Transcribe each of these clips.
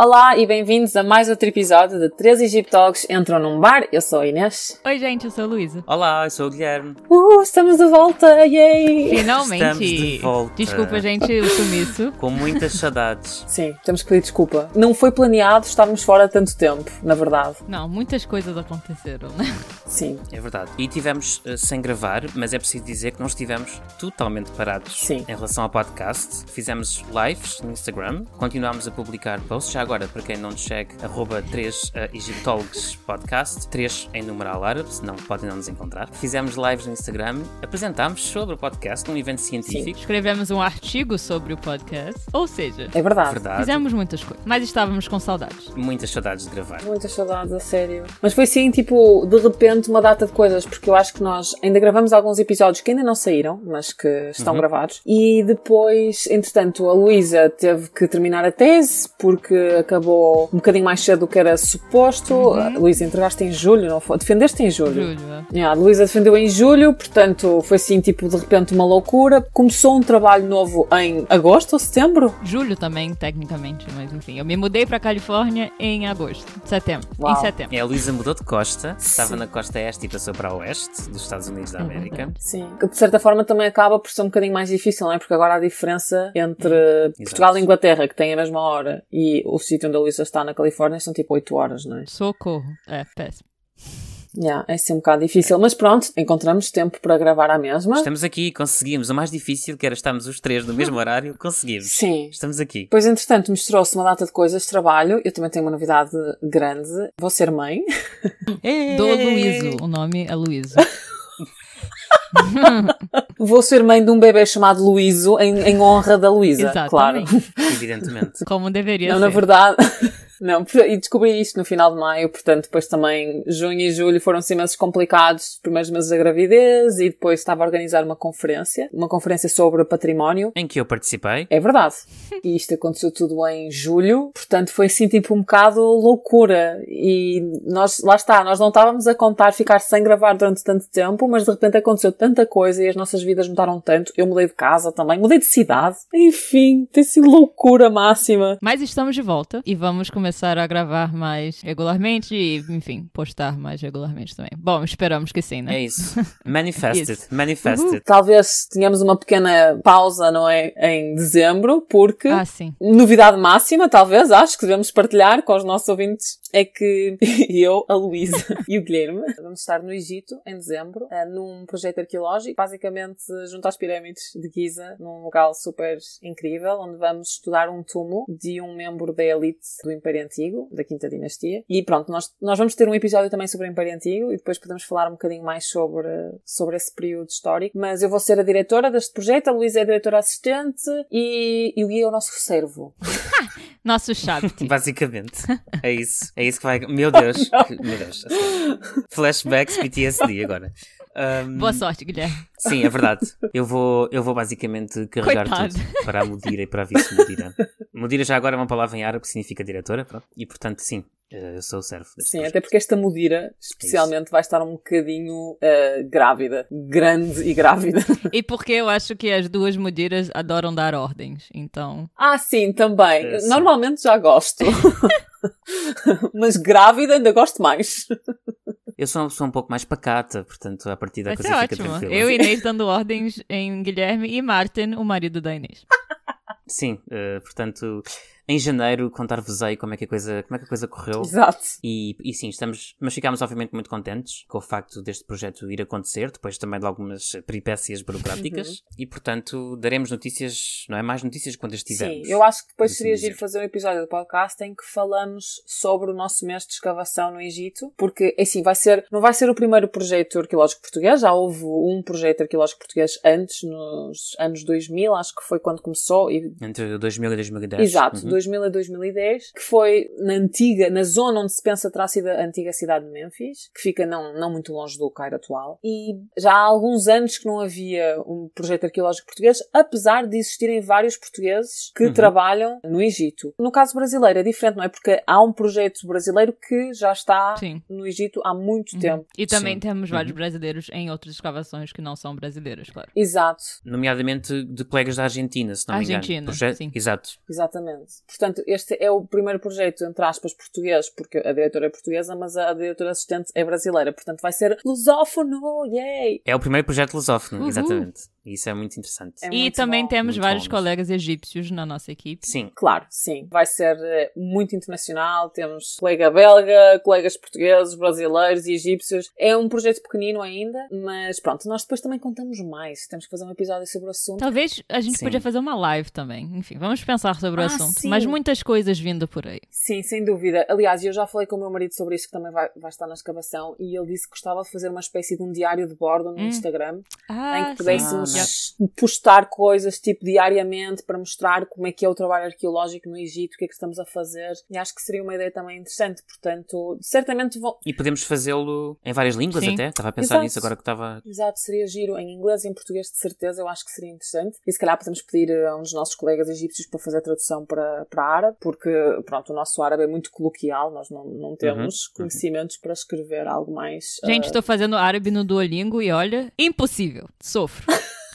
Olá e bem-vindos a mais outro episódio de Três Egiptólogos Entram num Bar. Eu sou a Inês. Oi, gente, eu sou a Luísa. Olá, eu sou o Guilherme. Uh, estamos de volta! Yay! Finalmente! Estamos de volta. Desculpa, gente, o sumiço. Com muitas saudades. Sim, temos que pedir desculpa. Não foi planeado estarmos fora tanto tempo, na verdade. Não, muitas coisas aconteceram, né? Sim, É verdade. E tivemos eh, sem gravar, mas é preciso dizer que não estivemos totalmente parados Sim. em relação ao podcast. Fizemos lives no Instagram, continuámos a publicar posts. Já agora, para quem não nos segue, arroba 3 Egiptólogos Podcast, 3 em numeral árabe, senão podem não nos encontrar. Fizemos lives no Instagram, apresentámos sobre o podcast num evento científico. Escrevemos um artigo sobre o podcast, ou seja, é verdade. Verdade. fizemos muitas coisas, mas estávamos com saudades. Muitas saudades de gravar. Muitas saudades, a sério. Mas foi assim, tipo, de repente, uma data de coisas, porque eu acho que nós ainda gravamos alguns episódios que ainda não saíram, mas que estão gravados. E depois, entretanto, a Luísa teve que terminar a tese, porque acabou um bocadinho mais cedo do que era suposto. A Luísa, entregaste em julho, não foi? Defendeste em julho. Júlio. é. Yeah, a Luísa defendeu em julho, portanto foi assim, tipo, de repente uma loucura. Começou um trabalho novo em agosto ou setembro? Julho também, tecnicamente, mas enfim. Eu me mudei pra Califórnia em agosto, setembro. Uau. Em setembro. É, a Luísa mudou de costa, estava na costa este e passou para o oeste dos Estados Unidos da América. Sim. Que de certa forma também acaba por ser um bocadinho mais difícil, não é? Porque agora a diferença entre Portugal e Inglaterra, que tem a mesma hora, e o sítio onde a Luísa está na Califórnia são tipo 8 horas, não é? Socorro. É, péssimo. Yeah, é assim um bocado difícil. Mas pronto, encontramos tempo para gravar à mesma. Estamos aqui, conseguimos. O mais difícil, que era estarmos os três no mesmo horário, conseguimos. Sim. Estamos aqui. Pois, entretanto, misturou-se uma data de coisas de trabalho. Eu também tenho uma novidade grande. Vou ser mãe. Do Luíso. O nome é Luíso. Vou ser mãe de um bebê chamado Luíso, em, em honra da Luísa, claro. Exatamente. Evidentemente. Como deveria Não, ser. na verdade. Não, e descobri isto no final de maio, portanto, depois também junho e julho foram assim meses complicados, os primeiros meses da gravidez, e depois estava a organizar uma conferência, uma conferência sobre património. Em que eu participei. É verdade. E isto aconteceu tudo em julho, portanto foi assim tipo um bocado loucura. E nós, lá está, nós não estávamos a contar ficar sem gravar durante tanto tempo, mas de repente aconteceu tanta coisa e as nossas vidas mudaram tanto. Eu mudei de casa também, mudei de cidade. Enfim, tem sido loucura máxima. Mas estamos de volta e vamos começar a gravar mais regularmente e, enfim, postar mais regularmente também. Bom, esperamos que sim, né? É isso. Manifested. Isso. Manifested. Talvez tenhamos uma pequena pausa, não é? Em dezembro, porque Ah, sim. novidade máxima, talvez, acho que devemos partilhar com os nossos ouvintes, é que eu, a Luísa e o Guilherme vamos estar no Egito em dezembro, eh, num projeto arqueológico, basicamente junto às pirâmides de Giza, num local super incrível, onde vamos estudar um túmulo de um membro da elite do Império Antigo, da Quinta Dinastia. E pronto, nós, nós vamos ter um episódio também sobre o Império Antigo e depois podemos falar um bocadinho mais sobre, sobre esse período histórico. Mas eu vou ser a diretora deste projeto, a Luísa é a diretora assistente e, e o Gui é o nosso servo. Nosso chat. Basicamente. É isso. É isso que vai. Meu Deus. Que- Meu Deus. Flashbacks PTSD agora. Um, Boa sorte, Guilherme. Sim, é verdade. Eu vou, eu vou basicamente carregar Coitado. tudo para a Mudira e para a vice-Mudira. Mudira já agora é uma palavra em árabe que significa diretora, pronto. E portanto, sim, eh, eu sou o servo. Sim, projeto. até porque esta mudira, especialmente, vai estar um bocadinho eh, grávida. Grande e grávida. E porque eu acho que as duas mudiras adoram dar ordens, então. Ah, sim, também. É, sim. Normalmente já gosto. Mas grávida ainda gosto mais. Eu sou uma pessoa um pouco mais pacata, portanto, a partir da Vai coisa ser fica ótimo. tranquila. Eu e Inês dando ordens em Guilherme e Martin, o marido da Inês. Sim, eh, portanto, em janeiro contar-vos aí como é que a coisa, como é que a coisa correu. Exato. E, e sim, estamos, mas ficámos obviamente muito contentes com o facto deste projeto ir acontecer, depois também de algumas peripécias burocráticas, Uhum. e portanto daremos notícias, não é? Mais notícias quando as tivermos. Sim, eu acho que depois Assim seria giro fazer um episódio do podcast em que falamos sobre o nosso mês de escavação no Egito, porque assim vai ser, não vai ser o primeiro projeto arqueológico português, já houve um projeto arqueológico português antes, nos anos 2000, acho que foi quando começou, e Entre 2000 e 2010. Exato, Uhum. 2000 a 2010, que foi na antiga, na zona onde se pensa terá sido a antiga cidade de Memphis, que fica não, não muito longe do Cairo atual. E já há alguns anos que não havia um projeto arqueológico português, apesar de existirem vários portugueses que Uhum. trabalham no Egito. No caso brasileiro é diferente, não é? Porque há um projeto brasileiro que já está Sim. no Egito há muito Uhum. tempo. E também Sim. temos vários Uhum. brasileiros em outras escavações que não são brasileiras, claro. Exato, Nomeadamente de colegas da Argentina, se não me engano. Argentina, sim. Exato. exatamente. Portanto, este é o primeiro projeto, entre aspas, português, porque a diretora é portuguesa, mas a diretora assistente é brasileira. Portanto, vai ser lusófono, yay! É o primeiro projeto lusófono, Uhul. exatamente. Isso é muito interessante. É E muito também bom. temos Muito vários bom. colegas egípcios na nossa equipe. Sim. Claro, sim. Vai ser eh, muito internacional. Temos colega belga, colegas portugueses, brasileiros e egípcios. É um projeto pequenino ainda, mas pronto, nós depois também contamos mais. Temos que fazer um episódio sobre o assunto. Talvez a gente Sim. podia fazer uma live também. Enfim, vamos pensar sobre o Ah, assunto. sim. Mas muitas coisas vindo por aí. Sim, sem dúvida. Aliás, eu já falei com o meu marido sobre isso, que também vai, vai estar na escavação, e ele disse que gostava de fazer uma espécie de um diário de bordo no Hum. Instagram, Ah, em que pudéssemos postar coisas tipo diariamente para mostrar como é que é o trabalho arqueológico no Egito, o que é que estamos a fazer. E acho que seria uma ideia também interessante. Portanto, certamente vão. E podemos fazê-lo em várias línguas Sim. até. Estava a pensar Exato. nisso agora que estava. Exato, seria giro em inglês e em português, de certeza, eu acho que seria interessante. E se calhar podemos pedir a um dos nossos colegas egípcios para fazer a tradução para, para árabe, porque, pronto, o nosso árabe é muito coloquial, nós não, não temos Uhum, conhecimentos para escrever algo mais. Gente, ah, estou fazendo árabe no Duolingo e olha, impossível. Sofro.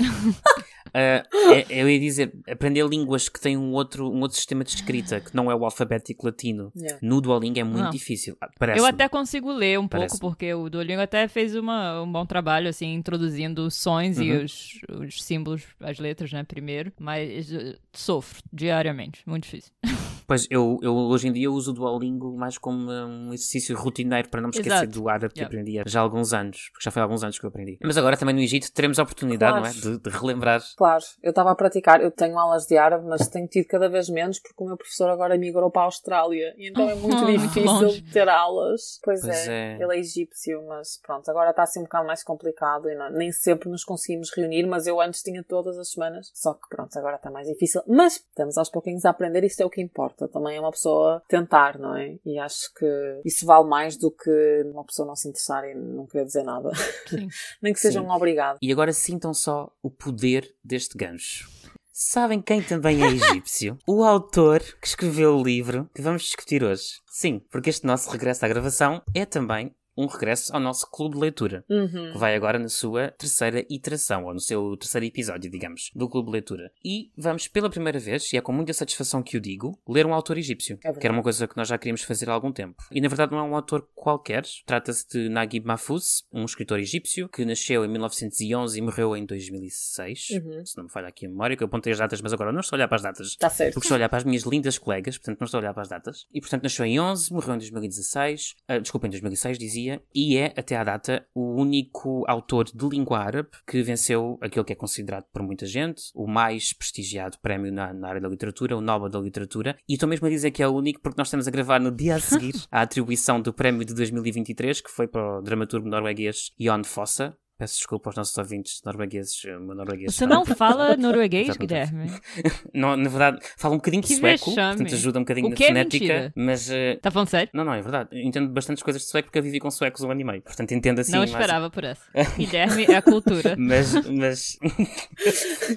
Ah, é- eu ia dizer, aprender línguas que têm um outro, um outro sistema de escrita que não é o alfabético latino Yeah. no Duolingo é muito Não. difícil. Ah, Parece. Eu até consigo ler um pouco, porque o Duolingo até fez uma, um bom trabalho, assim, introduzindo os sons e Uhum. os, os símbolos, as letras, né, primeiro. Mas eh, sofro diariamente. Muito difícil. Pois eu, eu hoje em dia uso o Duolingo mais como um exercício rotineiro para não me esquecer Exato. do árabe que Yeah. aprendi há já há alguns anos, porque já foi há alguns anos que eu aprendi. Mas agora também no Egito teremos a oportunidade, Claro. não é? De, de relembrar. Claro, eu estava a praticar, eu tenho aulas de árabe, mas tenho tido cada vez menos porque o meu professor agora migrou para a Austrália e então é muito Muito difícil longe. ter aulas. Pois, Pois é, é. ele é egípcio, mas pronto, agora está assim um bocado mais complicado e não- nem sempre nos conseguimos reunir, mas eu antes tinha todas as semanas, só que pronto, agora está mais difícil. Mas estamos aos pouquinhos a aprender, isso é o que importa. Também é uma pessoa tentar, não é? E acho que isso vale mais do que uma pessoa não se interessar e não querer dizer nada. Sim. Nem que seja Sim. um obrigado. E agora sintam só o poder deste gancho. Sabem quem também é egípcio? o autor que escreveu o livro que vamos discutir hoje. Sim, porque este nosso regresso à gravação é também um regresso ao nosso clube de leitura. Uhum. que vai agora na sua terceira iteração, ou no seu terceiro episódio, digamos, do Clube de Leitura. E vamos pela primeira vez, e é com muita satisfação que o digo, ler um autor egípcio, verdade. que era uma coisa que nós já queríamos fazer há algum tempo. E na verdade não é um autor qualquer, trata-se de Naguib Mahfouz, um escritor egípcio, que nasceu em 1911 e morreu em 2006, Uhum. se não me falha aqui a memória, que eu apontei as datas, mas agora não estou a olhar para as datas. Está certo. Porque estou a olhar para as minhas lindas colegas, portanto não estou a olhar para as datas. E portanto nasceu em 11, morreu em 2016, ah, desculpa, em 2006 dizia, e é até à data o único autor de língua árabe que venceu aquele que é considerado por muita gente o mais prestigiado prémio na, na área da literatura, o Nobel da Literatura. E estou mesmo a dizer que é o único porque nós estamos a gravar no dia a seguir à atribuição do prémio de 2023, que foi para o dramaturgo norueguês Jon Fossa. Peço desculpa aos nossos ouvintes noruegueses, meu norueguês Você não fala norueguês. Guilherme? não, na verdade, fala um bocadinho de sueco, vexame. portanto ajuda um bocadinho na é fonética, mentira? mas eh, Tá falando sério? não, não, é verdade. Entendo bastantes coisas de sueco porque eu vivi com suecos um ano e meio. Portanto, entendo assim. não esperava por essa. Guilherme é a cultura. Mas, mas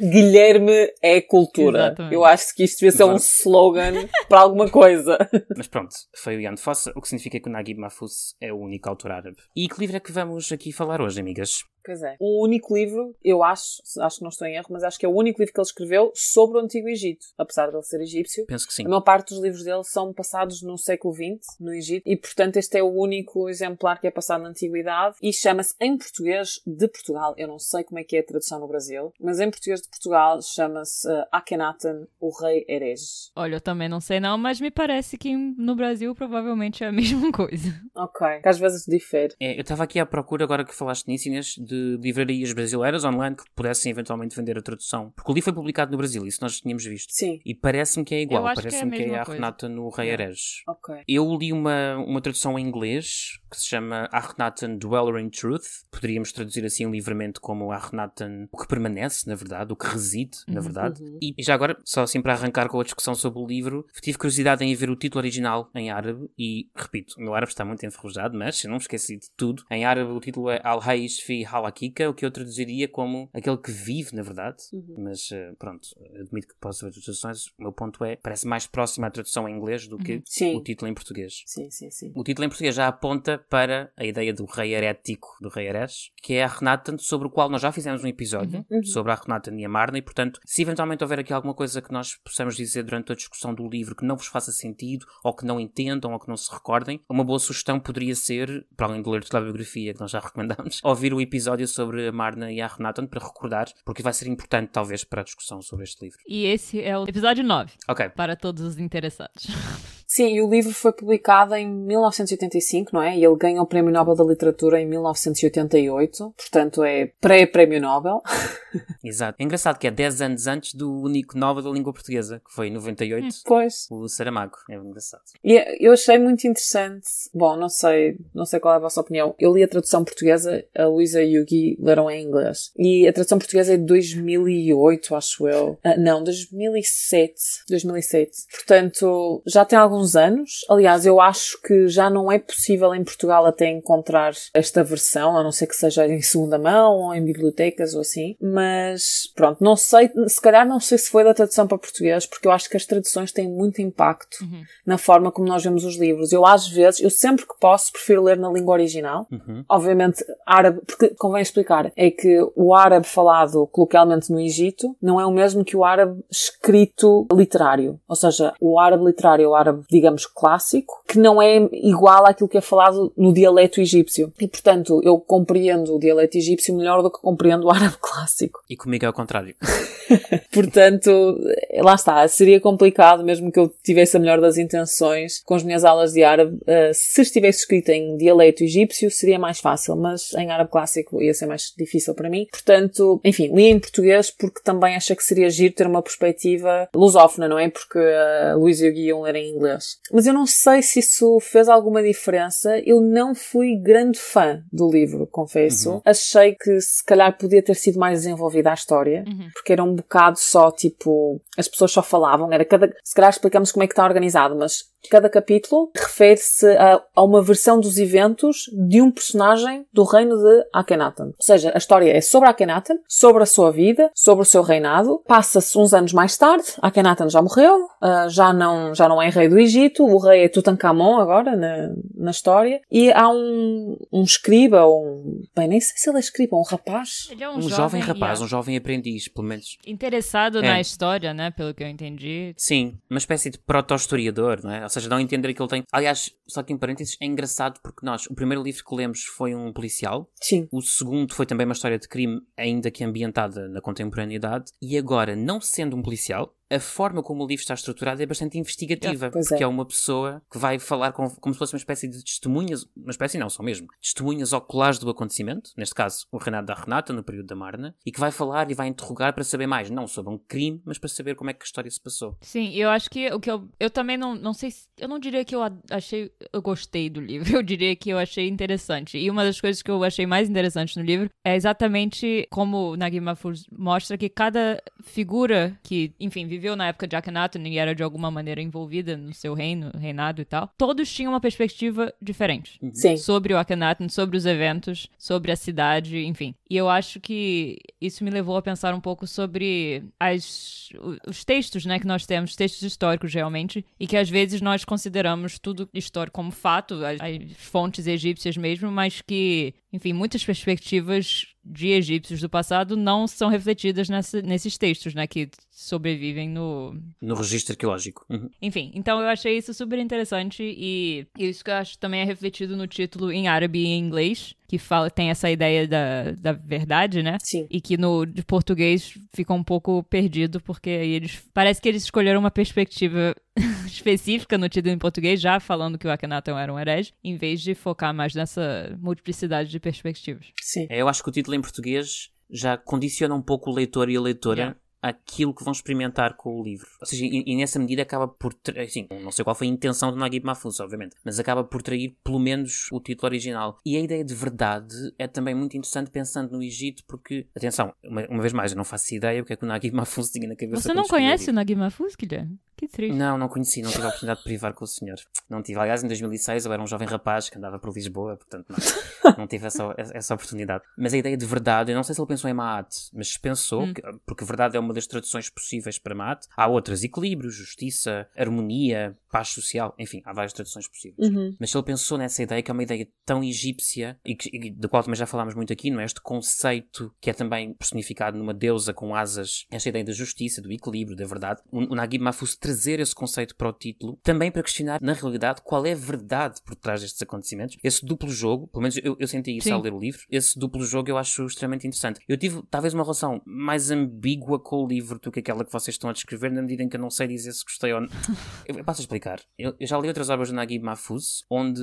Guilherme é cultura. Exatamente. Eu acho que isto devia ser um slogan para alguma coisa. Mas pronto, foi o Jan Fossa, o que significa que o Naguib Mahfouz é o único autor árabe. E que livro é que vamos aqui falar hoje, amigas? Pois é. O único livro, eu acho, acho que não estou em erro, mas acho que é o único livro que ele escreveu sobre o Antigo Egito. Apesar de ele ser egípcio. Penso que sim. A maior parte dos livros dele são passados no século XX, no Egito, e portanto este é o único exemplar que é passado na Antiguidade e chama-se em português de Portugal. Eu não sei como é que é a tradução no Brasil, mas em português de Portugal chama-se uh, Akhenaten, o Rei Herege. Olha, eu também não sei não, mas me parece que no Brasil provavelmente é a mesma coisa. Ok. Que às vezes difere. É, eu estava aqui à procura, agora que falaste nisso, Inês, de livrarias brasileiras online que pudessem eventualmente vender a tradução. Porque o livro foi publicado no Brasil, isso nós tínhamos visto. Sim. E parece-me que é igual, Eu acho que é a parece-me que é, a. Renata no Rei Yeah. Herege. Ok. Eu li uma, uma tradução em inglês que se chama Ahnaten Dweller in Truth. Poderíamos traduzir assim livremente como Ahnaten, o que permanece, na verdade, o que reside, na verdade. uhum. E já agora, só assim para arrancar com a discussão sobre o livro, tive curiosidade em ver o título original em árabe e, repito, o meu árabe está muito enferrujado, mas eu não me esqueci de tudo. Em árabe o título é Al-Haish fi Hal fala Kika, o que eu traduziria como aquele que vive, na verdade. Uhum. Mas uh, pronto, admito que posso ver traduções. O meu ponto é, parece mais próximo à tradução em inglês do que Sim. o título em português. Sim, sim, sim. O título em português já aponta para a ideia do rei herético do rei Eres, que é a Renatan, sobre o qual nós já fizemos um episódio, Uhum. sobre a Renatan e a Marna, e portanto, se eventualmente houver aqui alguma coisa que nós possamos dizer durante a discussão do livro que não vos faça sentido, ou que não entendam, ou que não se recordem, uma boa sugestão poderia ser, para além de ler toda a biografia que nós já recomendamos, ouvir o episódio sobre a Marna e a Renatan para recordar, porque vai ser importante talvez para a discussão sobre este livro. E esse é o episódio 9, Ok. para todos os interessados. Sim, e o livro foi publicado em 1985, não é? E ele ganhou o Prémio Nobel da Literatura em 1988, portanto é pré-Prémio Nobel. Exato. É engraçado que é 10 anos antes do único Nobel da língua portuguesa, que foi em 98, Pois. o Saramago. É engraçado. E eu achei muito interessante. Bom, não sei, não sei qual é a vossa opinião. Eu li a tradução portuguesa, a Luísa e o Gui leram em inglês. E a tradução portuguesa é de 2008, acho eu. Ah, não, 2007. 2007. Portanto, já tem alguns anos. Aliás, eu acho que já não é possível em Portugal até encontrar esta versão, a não ser que seja em segunda mão ou em bibliotecas ou assim. Mas, pronto, não sei, se calhar não sei se foi da tradução para português, porque eu acho que as traduções têm muito impacto na forma como nós vemos os livros. Eu, às vezes, eu sempre que posso, prefiro ler na língua original. Uhum. Obviamente, árabe, porque convém explicar, é que o árabe falado coloquialmente no Egito não é o mesmo que o árabe escrito literário. Ou seja, o árabe literário o árabe, digamos, clássico, que não é igual àquilo que é falado no dialeto egípcio. E, portanto, eu compreendo o dialeto egípcio melhor do que compreendo o árabe clássico. E comigo é o contrário. Portanto, lá está, seria complicado, mesmo que eu tivesse a melhor das intenções com as minhas aulas de árabe. eh, se estivesse escrito em dialeto egípcio, seria mais fácil, mas em árabe clássico ia ser mais difícil para mim. Portanto, enfim, li em português porque também achei que seria giro ter uma perspectiva lusófona, não é? Porque a Luísa e o Gui iam ler em inglês. Mas eu não sei se isso fez alguma diferença. Eu não fui grande fã do livro, confesso. Achei que se calhar podia ter sido mais desenvolvida a história, porque era um bocado só tipo, as pessoas só falavam, era cada, se calhar explicamos como é que está organizado, mas cada capítulo refere-se a, a uma versão dos eventos de um personagem do reino de Akhenaten. Ou seja, a história é sobre Akhenaten, sobre a sua vida, sobre o seu reinado. Passa-se uns anos mais tarde, Akhenaten já morreu, ah, já não, já não é rei do Egito, o rei é Tutankhamon agora na, na história, e há um, um escriba, ou um, bem, nem sei se ele é escriba, um rapaz. Ele é um, Um jovem rapaz, yeah, um jovem aprendiz, pelo menos. interessado É. na história, né? Pelo que eu entendi. Sim, uma espécie de proto-historiador, não é? Ou seja, dá a entender que ele tem. Aliás, só que em parênteses, é engraçado porque nós, o primeiro livro que lemos foi um policial, Sim. o segundo foi também uma história de crime, ainda que ambientada na contemporaneidade, e agora, não sendo um policial, a forma como o livro está estruturado é bastante investigativa, Pois porque é. é. uma pessoa que vai falar com- como se fosse uma espécie de testemunhas, uma espécie não, são mesmo, testemunhas oculares do acontecimento, neste caso o reinado da Renata, no período da Marna, e que vai falar e vai interrogar para saber mais, não sobre um crime, mas para saber como é que a história se passou. Sim, eu acho que o que eu. Eu também não, não sei se. Eu não diria que eu achei. Eu gostei do livro. Eu diria que eu achei interessante. E uma das coisas que eu achei mais interessante no livro é exatamente como o Nagui Mahfouz mostra que cada figura que, enfim, viveu na época de Akhenaten e era de alguma maneira envolvida no seu reino, reinado e tal, todos tinham uma perspectiva diferente. Sim. sobre o Akhenaten, sobre os eventos, sobre a cidade, enfim. E eu acho que isso me levou a pensar um pouco sobre as, os textos, né, que nós temos, textos históricos realmente, e que às vezes nós consideramos tudo histórico como fato, as, as fontes egípcias mesmo, mas que, enfim, muitas perspectivas de egípcios do passado não são refletidas nessa- nesses textos, né, que sobrevivem no, No registro arqueológico. Uhum. enfim, então eu achei isso super interessante e isso que eu acho também é refletido no título em árabe e em inglês, que fala, tem essa ideia da, da verdade, né? Sim. E que no de português fica um pouco perdido, porque aí eles. Parece que eles escolheram uma perspectiva específica no título em português, já falando que o Akhenaton era um herege, em vez de focar mais nessa multiplicidade de perspectivas. Sim. É, eu acho que o título em português já condiciona um pouco o leitor e a leitora Yeah. Àquilo que vão experimentar com o livro. Ou seja, e, e nessa medida acaba por. Assim, não sei qual foi a intenção do Naguib Mahfouz, obviamente, mas acaba por trair pelo menos o título original. E a ideia de verdade é também muito interessante pensando no Egito, porque, atenção, uma, uma vez mais, eu não faço ideia o que é que o Naguib Mahfouz tinha na cabeça. Você não conhece o livro. Nagui Mahfouz, Guilherme? Que triste. Não, não conheci, não tive a oportunidade de privar com o senhor. Não tive. Aliás, em 2006 eu era um jovem rapaz que andava por Lisboa, portanto não, não tive essa, essa oportunidade. Mas a ideia de verdade, eu não sei se ele pensou em Maat, mas pensou, Hum. que- porque verdade é uma das traduções possíveis para Maat. Há outras, equilíbrio, justiça, harmonia, paz social, enfim, há várias traduções possíveis. Uhum. Mas ele pensou nessa ideia, que é uma ideia tão egípcia, e, que, e do qual também já falámos muito aqui, não é? Este conceito que é também personificado numa deusa com asas, esta ideia da justiça, do equilíbrio, da verdade. O, o Naguib Mahfouz trazer esse conceito para o título, também para questionar, na realidade, qual é a verdade por trás destes acontecimentos. Esse duplo jogo, pelo menos eu, eu senti isso Sim. ao ler o livro, esse duplo jogo eu acho extremamente interessante. Eu tive, talvez, uma relação mais ambígua com o livro do que aquela que vocês estão a descrever, na medida em que eu não sei dizer se gostei ou não. Eu, eu passo a explicar. Eu, eu já li outras obras do Naguib Mahfouz, onde,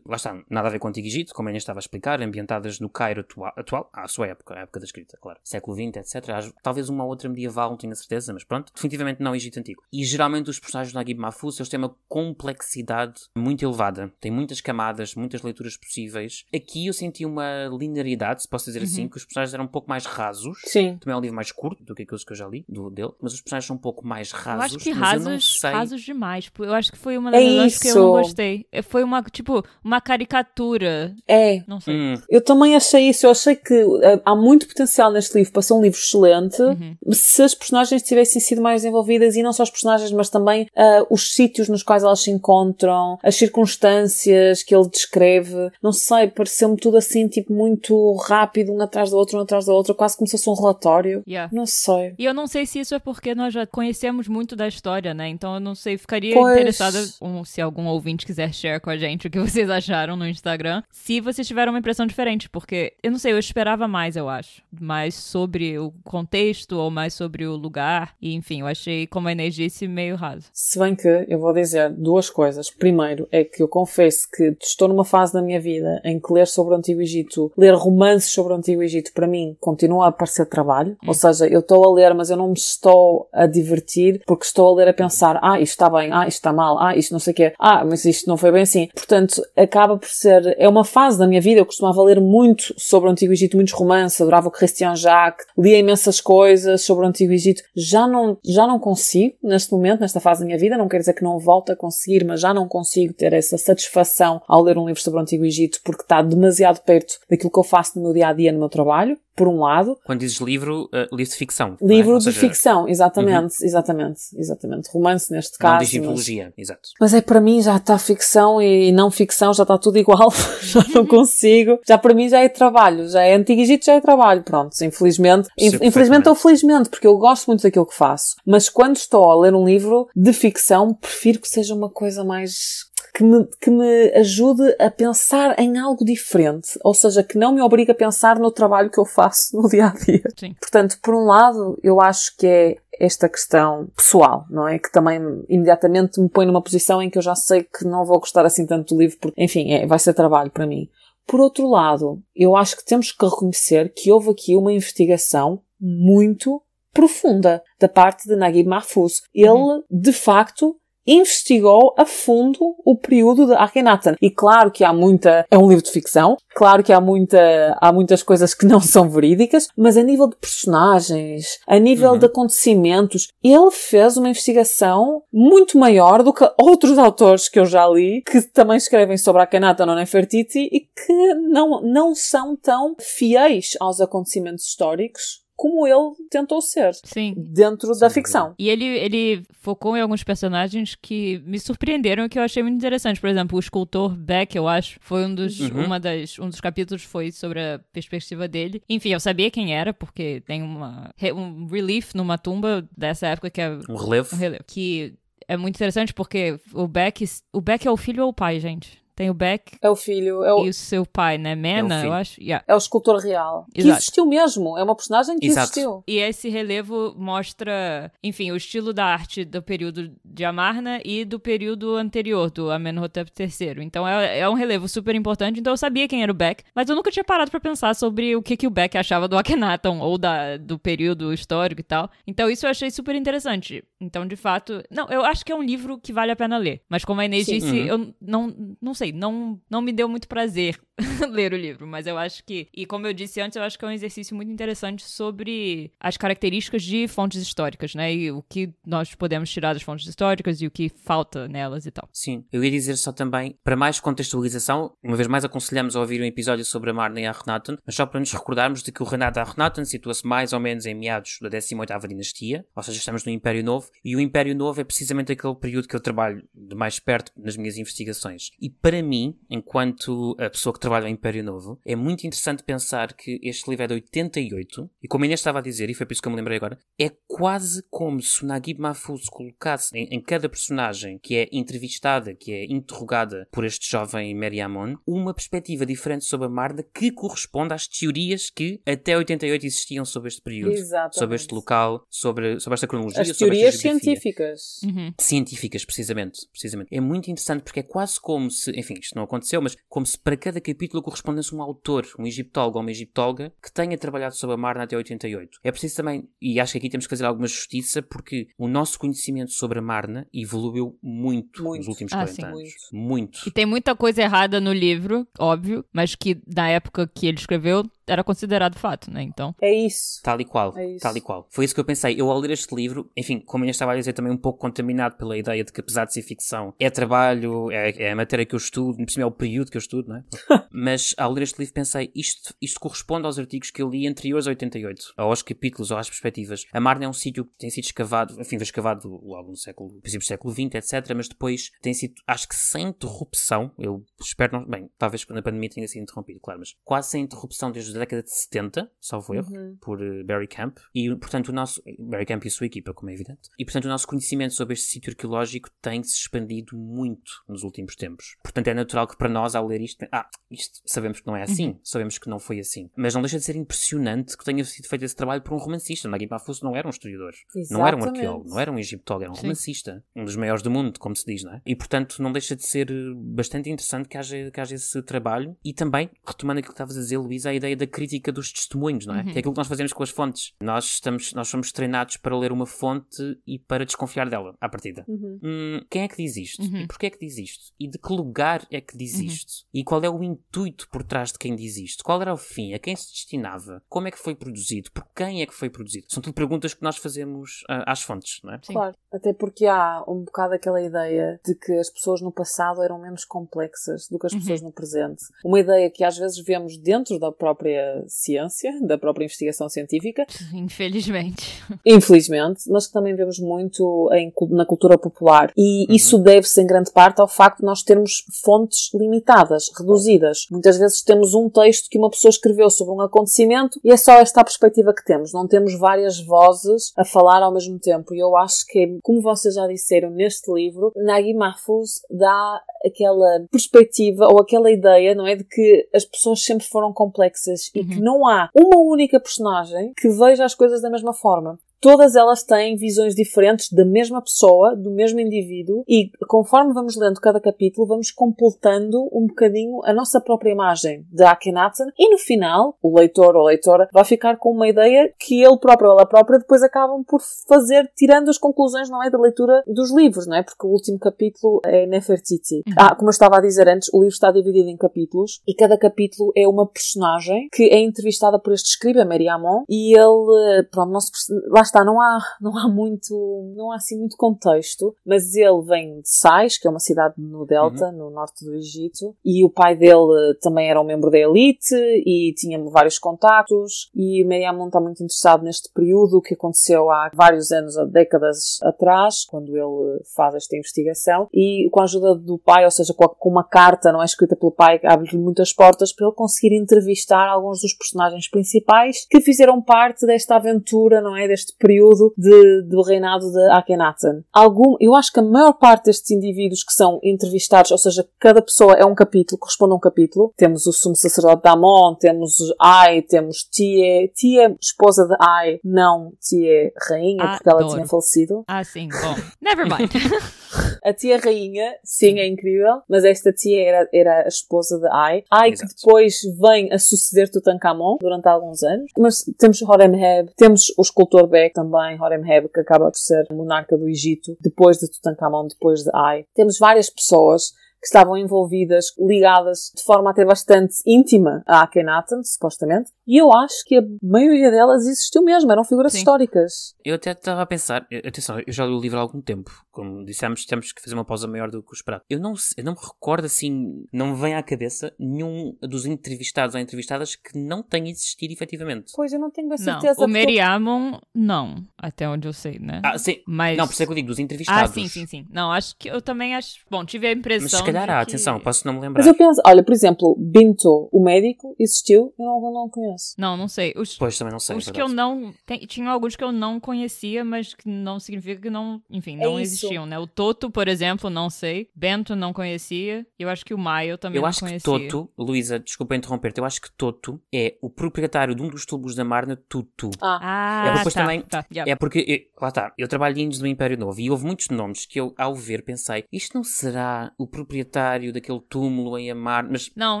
lá está, nada a ver com o Antigo Egito, como ainda estava a explicar, ambientadas no Cairo atual, atual à sua época, à época da escrita, claro, século XX, etc. Talvez uma outra medieval, não tenho a certeza, mas pronto, definitivamente não Egito Antigo. E geralmente os personagens do Naguib Mahfouz, eles têm uma complexidade muito elevada, têm muitas camadas, muitas leituras possíveis. Aqui eu senti uma linearidade, se posso dizer assim, que os personagens eram um pouco mais rasos. Sim. Também é um livro mais curto do que aqueles que eu já li do, dele, mas os personagens são um pouco mais rasos. Eu acho que mas eu não rasos, sei... rasos demais. Pô, Eu acho que foi uma das É razões que eu não gostei. É, Foi uma, tipo, uma caricatura. É. Não sei. Hum, Eu também achei isso. Eu achei que eh, há muito potencial neste livro para ser um livro excelente Uhum. se as personagens tivessem sido mais desenvolvidas e não só os personagens, mas também ah, os sítios nos quais elas se encontram, as circunstâncias que ele descreve. Não sei, pareceu-me tudo assim, tipo, muito rápido, um atrás do outro, um atrás do outro, quase como se fosse um relatório. Yeah. Não sei. E eu não sei se isso é porque nós já conhecemos muito da história, né? Então eu não sei, ficaria Pois. interessada se algum ouvinte quiser share com a gente o que vocês acharam no Instagram. Se vocês tiveram uma impressão diferente, porque eu não sei, eu esperava mais, eu acho. Mais sobre o contexto ou mais sobre o lugar. E enfim, eu achei, como a Inês disse, meio raso. Se bem que eu vou dizer duas coisas. Primeiro, é que eu confesso que estou numa fase da minha vida em que ler sobre o Antigo Egito, ler romances sobre o Antigo Egito, para mim, continua a parecer trabalho. Ou seja, eu estou a ler, mas eu não me estou a divertir porque estou a ler a pensar, ah, isto está bem, ah, isto está mal, ah, isto não sei o quê, ah, mas isto não foi bem assim. Portanto, acaba por ser, é uma fase da minha vida, eu costumava ler muito sobre o Antigo Egito, muitos romances, adorava o Christian Jacques, lia imensas coisas sobre o Antigo Egito. Já não, já não consigo, neste momento, nesta fase da minha vida, não quer dizer que não volte a conseguir, mas já não consigo ter essa satisfação ao ler um livro sobre o Antigo Egito porque está demasiado perto daquilo que eu faço no meu dia a dia, no meu trabalho, por um lado. Quando dizes livro, uh, livro de ficção. não é? Livro Ou de seja, ficção, exatamente, exatamente, exatamente. Romance neste Não caso. de mas- egiptologia, exato. mas é para mim já está ficção e não ficção, já está tudo igual, já não consigo. Já para mim já é trabalho, já é Antigo Egito, já é trabalho, pronto. Infelizmente, infelizmente ou felizmente, porque eu gosto muito daquilo que faço. Mas quando estou a ler um livro de ficção, prefiro que seja uma coisa mais que me, que me ajude a pensar em algo diferente. Ou seja, que não me obrigue a pensar no trabalho que eu faço no dia a dia. Sim. Portanto, por um lado, eu acho que é esta questão pessoal, não é? Que também imediatamente me põe numa posição em que eu já sei que não vou gostar assim tanto do livro, porque, enfim, é, vai ser trabalho para mim. Por outro lado, eu acho que temos que reconhecer que houve aqui uma investigação muito profunda da parte de Naguib Mahfouz. Ele, de facto, investigou a fundo o período de Akhenaten. E claro que há muita, é um livro de ficção, claro que há muita, há muitas coisas que não são verídicas, mas a nível de personagens, a nível Uhum. de acontecimentos, ele fez uma investigação muito maior do que outros autores que eu já li, que também escrevem sobre Akhenaten ou Nefertiti e que não, não são tão fiéis aos acontecimentos históricos como ele tentou ser Sim. dentro da dúvida. ficção. E ele, ele focou em alguns personagens que me surpreenderam e que eu achei muito interessante. Por exemplo, o escultor Beck, eu acho, foi um dos, Uhum. uma das, um dos capítulos foi sobre a perspectiva dele. Enfim, eu sabia quem era, porque tem uma, um relief numa tumba dessa época que é Um relevo. um relevo. Que é muito interessante porque o Beck, o Beck é o filho ou o pai, gente? Tem o Beck É o filho, é o, e o seu pai, né? Mena, filho. eu acho. Yeah. é o escultor real. Que Exato. existiu mesmo. É uma personagem que Exato. existiu. E esse relevo mostra, enfim, o estilo da arte do período de Amarna e do período anterior, do Amenhotep III. Então é, é um relevo super importante. Então eu sabia quem era o Beck, mas eu nunca tinha parado pra pensar sobre o que, que o Beck achava do Akhenaton ou da, do período histórico e tal. Então isso eu achei super interessante. Então, de fato, não, eu acho que é um livro que vale a pena ler. Mas como a Inês Sim. disse, Uhum. eu não, não sei sei, não, não me deu muito prazer ler o livro, mas eu acho que, e como eu disse antes, eu acho que é um exercício muito interessante sobre as características de fontes históricas, né? E o que nós podemos tirar das fontes históricas e o que falta nelas e tal. Sim, eu ia dizer só também, para mais contextualização, uma vez mais aconselhamos a ouvir um episódio sobre a Marna e a Renato, mas só para nos recordarmos de que o Renato e a Renato situa-se mais ou menos em meados da 18ª dinastia, ou seja, estamos no Império Novo, e o Império Novo é precisamente aquele período que eu trabalho de mais perto nas minhas investigações. E para mim, enquanto a pessoa que trabalha em Império Novo, é muito interessante pensar que este livro é de 88, e como a Inês estava a dizer, e foi por isso que eu me lembrei agora, é quase como se o Naguib Mahfouz colocasse em, em, cada personagem que é entrevistada, que é interrogada por este jovem Meriamon, uma perspectiva diferente sobre a Marda que corresponde às teorias que até 88 existiam sobre este período, Exatamente. sobre este local, sobre, sobre esta cronologia, As sobre teorias científicas. Uhum. Científicas, precisamente, precisamente. É muito interessante porque é quase como se, enfim, isto não aconteceu, mas como se para cada capítulo correspondesse um autor, um egiptólogo ou uma egiptóloga que tenha trabalhado sobre a Marna até 88. É preciso também, e acho que aqui temos que fazer alguma justiça, porque o nosso conhecimento sobre a Marna evoluiu muito, Muito. nos últimos Ah, 40 sim. anos. Muito. E tem muita coisa errada no livro, óbvio, mas que na época que ele escreveu era considerado fato, né? Então. É isso. Tal e qual, É isso. tal e qual. Foi isso que eu pensei. Eu ao ler este livro, enfim, como eu estava a dizer, também um pouco contaminado pela ideia de que apesar de ser ficção, é trabalho, é, é a matéria que eu estudo, cima é o período que eu estudo, não é? Mas ao ler este livro pensei, isto, isto corresponde aos artigos que eu li anteriores a 88, ou aos capítulos, ou às perspectivas. A Marne é um sítio que tem sido escavado, enfim, foi escavado logo no século, princípio do século XX, etc, mas depois tem sido, acho que sem interrupção, eu espero não, bem, talvez na pandemia tenha sido interrompido, claro, mas quase sem interrupção desde a década de 70, salvo erro, Uhum. por eh, Barry Camp, e portanto o nosso, Barry Camp e a sua equipa, como é evidente, e portanto o nosso conhecimento sobre este sítio arqueológico tem-se expandido muito nos últimos tempos. Portanto é natural que para nós, ao ler isto, ah, isto sabemos que não é assim, sabemos que não foi assim. Mas não deixa de ser impressionante que tenha sido feito esse trabalho por um romancista. Naguib Mahfouz não era um historiador, não era um Exatamente. arqueólogo, não era um egiptólogo, era um Sim. romancista, um dos maiores do mundo, como se diz, não é? E portanto não deixa de ser eh, bastante interessante que haja, que haja esse trabalho e também, retomando aquilo que estavas a dizer, Luísa, a ideia da crítica dos testemunhos, não é? Que é aquilo que nós fazemos com as fontes. Nós, estamos, nós somos treinados para ler uma fonte e para desconfiar dela, à partida. Uhum. Hum, quem é que diz isto? Uhum. E porquê é que diz isto? E de que lugar é que diz isto? E qual é o intuito por trás de quem diz isto? Qual era o fim? A quem se destinava? Como é que foi produzido? Por quem é que foi produzido? São tudo perguntas que nós fazemos ah, às fontes, não é? Sim. Claro. Até porque há um bocado aquela ideia de que as pessoas no passado eram menos complexas do que as Uhum. pessoas no presente. Uma ideia que às vezes vemos dentro da própria ciência, da própria investigação científica, Infelizmente. infelizmente, mas que também vemos muito em na cultura popular. E Uhum. isso deve-se em grande parte ao facto de nós termos fontes limitadas, reduzidas. Muitas vezes temos um texto que uma pessoa escreveu sobre um acontecimento e é só esta a perspectiva que temos. Não temos várias vozes a falar ao mesmo tempo. E eu acho que, como vocês já disseram neste livro, Nagui Mahfouz dá aquela perspectiva ou aquela ideia, não é, de que as pessoas sempre foram complexas e que não há uma única personagem que veja as coisas da mesma forma. Todas elas têm visões diferentes da mesma pessoa, do mesmo indivíduo, e conforme vamos lendo cada capítulo, vamos completando um bocadinho a nossa própria imagem de Akhenaten, e no final, o leitor ou a leitora vai ficar com uma ideia que ele próprio ou ela própria depois acabam por fazer, tirando as conclusões, não é, da leitura dos livros, não é? Porque o último capítulo é Nefertiti. Ah, como eu estava a dizer antes, o livro está dividido em capítulos, e cada capítulo é uma personagem que é entrevistada por este escriba, Meriamon, e ele, pronto, não se lá está, não há, não há muito, não há assim muito contexto, mas ele vem de Sais, que é uma cidade no Delta, no norte do Egito, e o pai dele também era um membro da elite e tinha vários contactos, e Meriamon está muito interessado neste período que aconteceu há vários anos, há décadas atrás, quando ele faz esta investigação, e com a ajuda do pai, ou seja, com uma carta, não é escrita pelo pai, abre-lhe muitas portas para ele conseguir entrevistar alguns dos personagens principais que fizeram parte desta aventura, não é? Deste período de, do reinado de Akhenaten. Algum, eu acho que a maior parte destes indivíduos que são entrevistados, ou seja, cada pessoa é um capítulo, corresponde a um capítulo. Temos o sumo sacerdote Damon, temos Ai, temos Tie, Tie, esposa de Ai, não Tie, rainha, porque ela Adoro. tinha falecido. Ah, sim. Bom, never mind. A tia rainha, sim, é incrível, mas esta tia era, era a esposa de Ai. Ai que depois vem a suceder Tutankhamon durante alguns anos. Mas temos Horemheb, temos o escultor Bek também, Horemheb, que acaba por ser monarca do Egito, depois de Tutankhamon, depois de Ai. Temos várias pessoas que estavam envolvidas, ligadas de forma até bastante íntima a Akhenaten, supostamente. E eu acho que a maioria delas existiu mesmo, eram figuras Sim. históricas. Eu até estava a pensar, atenção, eu já li o livro há algum tempo, como dissemos, temos que fazer uma pausa maior do que o esperado. Eu não, eu não me recordo assim, não me vem à cabeça nenhum dos entrevistados ou entrevistadas que não tenha existido efetivamente. Pois, eu não tenho bem Não, certeza. o porque eu- Meriamon, não. Até onde eu sei, né? Ah, sim. Mas... Não, por isso é que eu digo, dos Ah, entrevistados. sim, sim, sim. Não, acho que eu também acho. Bom, tive a impressão. Mas se calhar há, que- atenção, posso não me lembrar. Mas eu penso, olha, por exemplo, Binto, o médico, existiu, eu não, não conheço. Não, não sei. Os, Pois, também não sei. os é que eu não. Tem, tinha alguns que eu não conhecia, mas que não significa que não. Enfim, É não isso. existiam, né? O Toto, por exemplo, não sei. Bento não conhecia. E eu acho que o Maio também Eu não acho que conhecia. Toto, Luísa, desculpa interromper-te, eu acho que Toto é o proprietário de um dos túbulos da Marna, Tutu. Ah, Ah, É, depois tá, também- tá, yeah. É porque, eu- lá está, eu trabalho em do Império Novo e houve muitos nomes que eu, ao ver, pensei, isto não será o proprietário daquele túmulo em Amar, mas Não,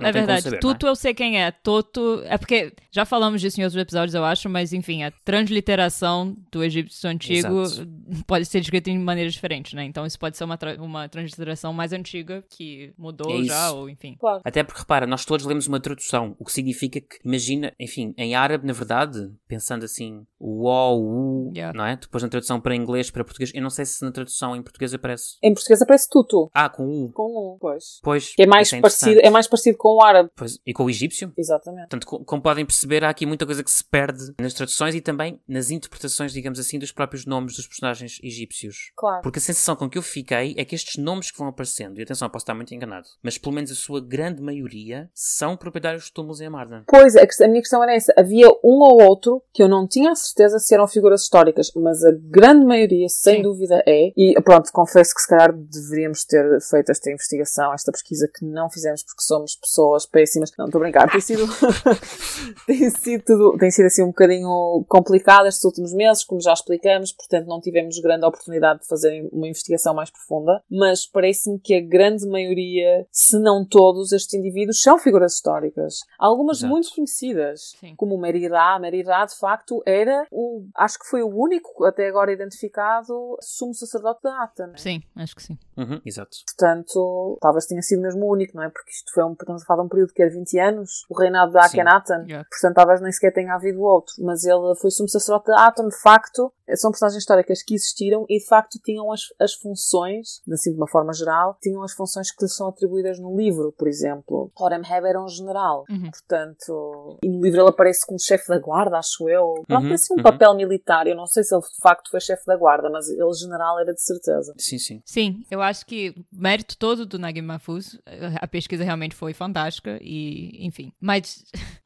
Não é verdade. saber, não é? Tuto eu sei quem é. Toto. É porque já falamos disso em outros episódios, eu acho, mas enfim, a transliteração do egípcio antigo Exato. pode ser escrita em maneiras diferentes, né? Então isso pode ser uma, tra- uma transliteração mais antiga que mudou É já, ou enfim. claro. Até porque, repara, nós todos lemos uma tradução, o que significa que, imagina, enfim, em árabe, na verdade, pensando assim, o O, U, Yeah. não é? Depois na tradução para inglês, para português, eu não sei se na tradução em português aparece. Em português aparece Tutu. Ah, com U. Com um, pois. Pois. Que é mais, isso parecido, é mais parecido com o árabe. Pois, e com o egípcio? Exatamente. Portanto, co- como podem perceber, há aqui muita coisa que se perde nas traduções e também nas interpretações, digamos assim, dos próprios nomes dos personagens egípcios. Claro. Porque a sensação com que eu fiquei é que estes nomes que vão aparecendo, e atenção, eu posso estar muito enganado, mas pelo menos a sua grande maioria são proprietários de túmulos em Amarna. Pois, a, a minha questão era essa. Havia um ou outro que eu não tinha a certeza se eram figuras históricas, mas a grande maioria, sem Sim. dúvida, é. E pronto, confesso que se calhar deveríamos ter feito esta investigação, esta pesquisa que não fizemos porque somos pessoas péssimas. Não, estou a brincar. Tem sido, tem sido tudo, tem sido assim um bocadinho complicado estes últimos meses, como já explicamos, portanto não tivemos grande oportunidade de fazer uma investigação mais profunda, mas parece-me que a grande maioria, se não todos, estes indivíduos são figuras históricas. Algumas Exato. muito conhecidas, Sim. como Merirá. Merirá, de facto, era o, acho que foi o único até agora identificado sumo sacerdote da Ata, né? Sim, acho que sim. Uhum, exato. Portanto, talvez tenha sido mesmo o único, não é? Porque isto foi um, estamos a falar de um período que era 20 anos, o reinado de Sim. Akhenaten. Yeah. Portanto, talvez nem sequer tenha havido outro. Mas ele foi sumo sacerdote de Aton, de facto, são personagens históricas que existiram e de facto tinham as, as funções, assim de uma forma geral, tinham as funções que lhes são atribuídas no livro, por exemplo. Horemheb era um general. Uhum. Portanto, e no livro ele aparece como chefe da guarda, acho eu. Pronto, Uhum, assim um uhum. papel militar. Eu não sei se ele de facto foi chefe da guarda, mas ele general era de certeza. Sim, sim. Sim, eu acho que o mérito todo do Nagui Mahfouz, a pesquisa realmente foi fantástica e, enfim. Mas